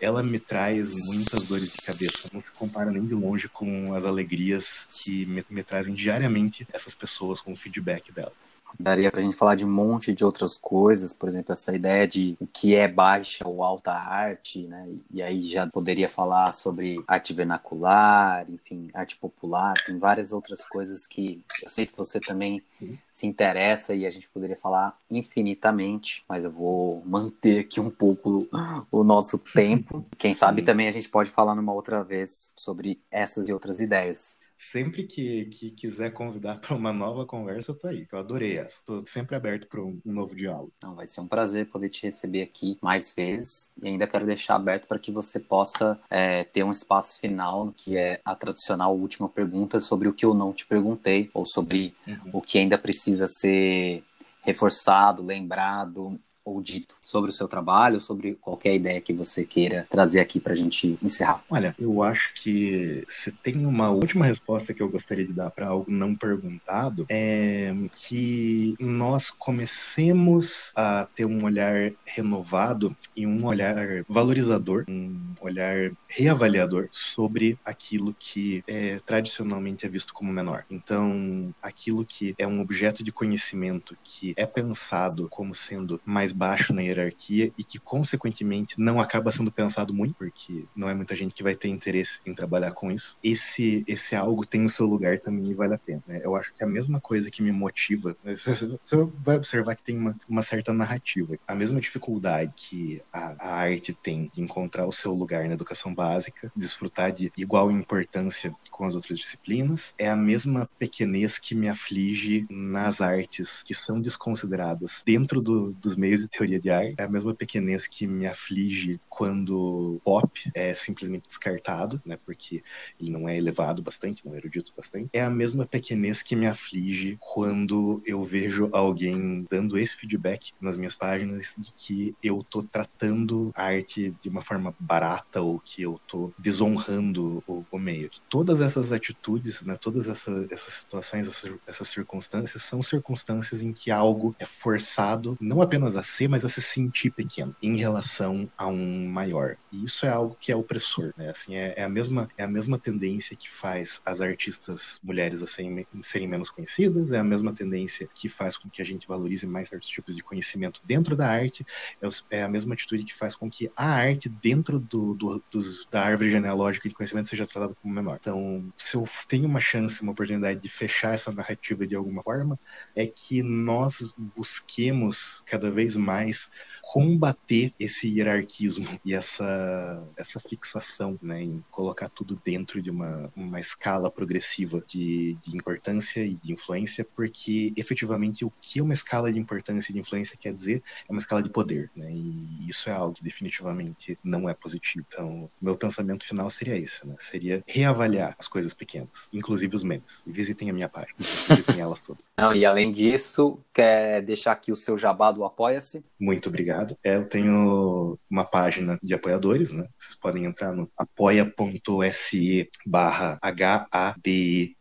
ela me traz muitas dores de cabeça. Não se compara nem de longe com as alegrias que me, me trazem diariamente essas pessoas com o feedback dela. Daria para a gente falar de um monte de outras coisas, por exemplo, essa ideia de o que é baixa ou alta arte, né? E aí já poderia falar sobre arte vernacular, enfim, arte popular, tem várias outras coisas que eu sei que você também Sim. se interessa e a gente poderia falar infinitamente, mas eu vou manter aqui um pouco o nosso tempo. Quem sabe também a gente pode falar numa outra vez sobre essas e outras ideias sempre que, que quiser convidar para uma nova conversa, eu tô aí, eu adorei essa. Tô sempre aberto para um, um, novo diálogo. Não, vai ser um prazer poder te receber aqui mais vezes e ainda quero deixar aberto para que você possa é, ter um espaço final, que é a tradicional última pergunta sobre o que eu não te perguntei ou sobre uhum. o que ainda precisa ser reforçado, lembrado ou dito sobre o seu trabalho, sobre qualquer ideia que você queira trazer aqui para a gente encerrar? Olha, eu acho que se tem uma última resposta que eu gostaria de dar para algo não perguntado, é que nós comecemos a ter um olhar renovado e um olhar valorizador, um olhar reavaliador sobre aquilo que é, tradicionalmente é visto como menor. Então, aquilo que é um objeto de conhecimento que é pensado como sendo mais baixo na hierarquia e que, consequentemente, não acaba sendo pensado muito, porque não é muita gente que vai ter interesse em trabalhar com isso. Esse, esse algo tem o seu lugar também e vale a pena. Né? Eu acho que a mesma coisa que me motiva, né? você vai observar que tem uma, uma certa narrativa. A mesma dificuldade que a, a arte tem de encontrar o seu lugar na educação básica, desfrutar de igual importância com as outras disciplinas, é a mesma pequenez que me aflige nas artes que são desconsideradas dentro do, dos meios teoria de arte, é a mesma pequenez que me aflige quando pop é simplesmente descartado, né, porque ele não é elevado bastante, não é erudito bastante. É a mesma pequenez que me aflige quando eu vejo alguém dando esse feedback nas minhas páginas de que eu tô tratando a arte de uma forma barata ou que eu tô desonrando o, o meio. Todas essas atitudes, né, todas essa, essas situações, essas, essas circunstâncias são circunstâncias em que algo é forçado não apenas a ser, mas a se sentir pequeno em relação a um maior. E isso é algo que é opressor, né? Assim, é, é a mesma é a mesma tendência que faz as artistas mulheres serem, serem menos conhecidas, é a mesma tendência que faz com que a gente valorize mais certos tipos de conhecimento dentro da arte, é, é a mesma atitude que faz com que a arte dentro do, do da árvore genealógica de conhecimento seja tratada como menor. Então, se eu tenho uma chance, uma oportunidade de fechar essa narrativa de alguma forma, é que nós busquemos cada vez mais combater esse hierarquismo e essa, essa fixação né, em colocar tudo dentro de uma, uma escala progressiva de, de importância e de influência, porque efetivamente o que uma escala de importância e de influência quer dizer é uma escala de poder, né, e isso é algo que definitivamente não é positivo. Então, meu pensamento final seria esse, né, seria reavaliar as coisas pequenas, inclusive os memes. Visitem a minha página, visitem elas todas. Não, e além disso, quer deixar aqui o seu jabá do Apoia-se? Muito obrigado obrigado. É, eu tenho uma página de apoiadores, né? Vocês podem entrar no apoia.se barra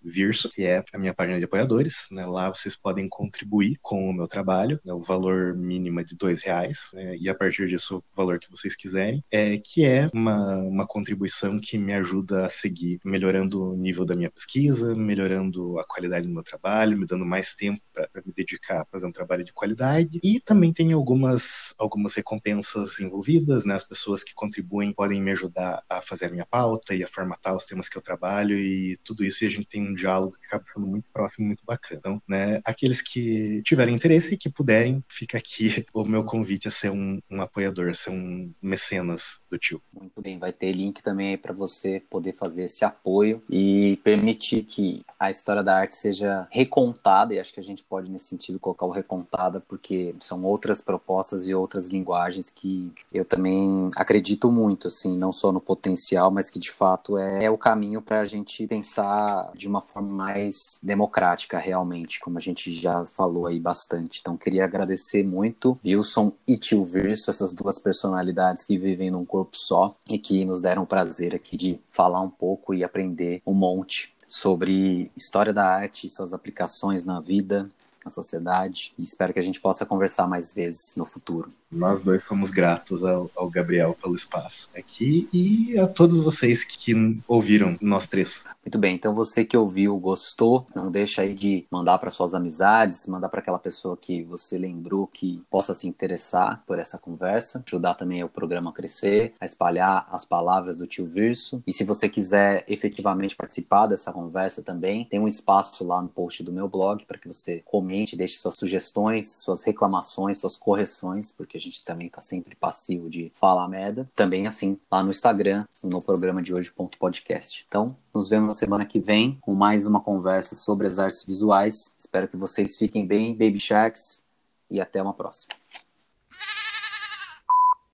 Virso, que é a minha página de apoiadores. Né? Lá vocês podem contribuir com o meu trabalho, né? o valor mínimo é de dois reais, né? e a partir disso o valor que vocês quiserem, é, que é uma, uma contribuição que me ajuda a seguir melhorando o nível da minha pesquisa, melhorando a qualidade do meu trabalho, me dando mais tempo para me dedicar a fazer um trabalho de qualidade. E também tem algumas algumas recompensas envolvidas, né? As pessoas que contribuem podem me ajudar a fazer a minha pauta e a formatar os temas que eu trabalho e tudo isso, e a gente tem um diálogo que acaba sendo muito próximo, muito bacana. Então, né, aqueles que tiverem interesse e que puderem, fica aqui o meu convite a ser um, um apoiador, ser um mecenas do tio. Muito bem, vai ter link também aí para você poder fazer esse apoio e permitir que a história da arte seja recontada, e acho que a gente pode, nesse sentido, colocar o recontada, porque são outras propostas e outras outras linguagens que eu também acredito muito, assim, não só no potencial, mas que de fato é, é o caminho para a gente pensar de uma forma mais democrática, realmente, como a gente já falou aí bastante. Então, queria agradecer muito Wilson e Tio essas duas personalidades que vivem num corpo só e que nos deram o prazer aqui de falar um pouco e aprender um monte sobre história da arte, suas aplicações na vida, na sociedade. E espero que a gente possa conversar mais vezes no futuro. Nós dois somos gratos ao, ao Gabriel pelo espaço aqui e a todos vocês que ouviram, nós três. Muito bem, então você que ouviu, gostou, não deixa aí de mandar para suas amizades, mandar para aquela pessoa que você lembrou que possa se interessar por essa conversa, ajudar também o programa a crescer, a espalhar as palavras do tio Virso. E se você quiser efetivamente participar dessa conversa também, tem um espaço lá no post do meu blog para que você comente, deixe suas sugestões, suas reclamações, suas correções, porque a gente também tá sempre passivo de falar merda. Também assim, lá no Instagram, no programa de hoje podcast. Então, nos vemos na semana que vem com mais uma conversa sobre as artes visuais. Espero que vocês fiquem bem, Baby Sharks, e até uma próxima.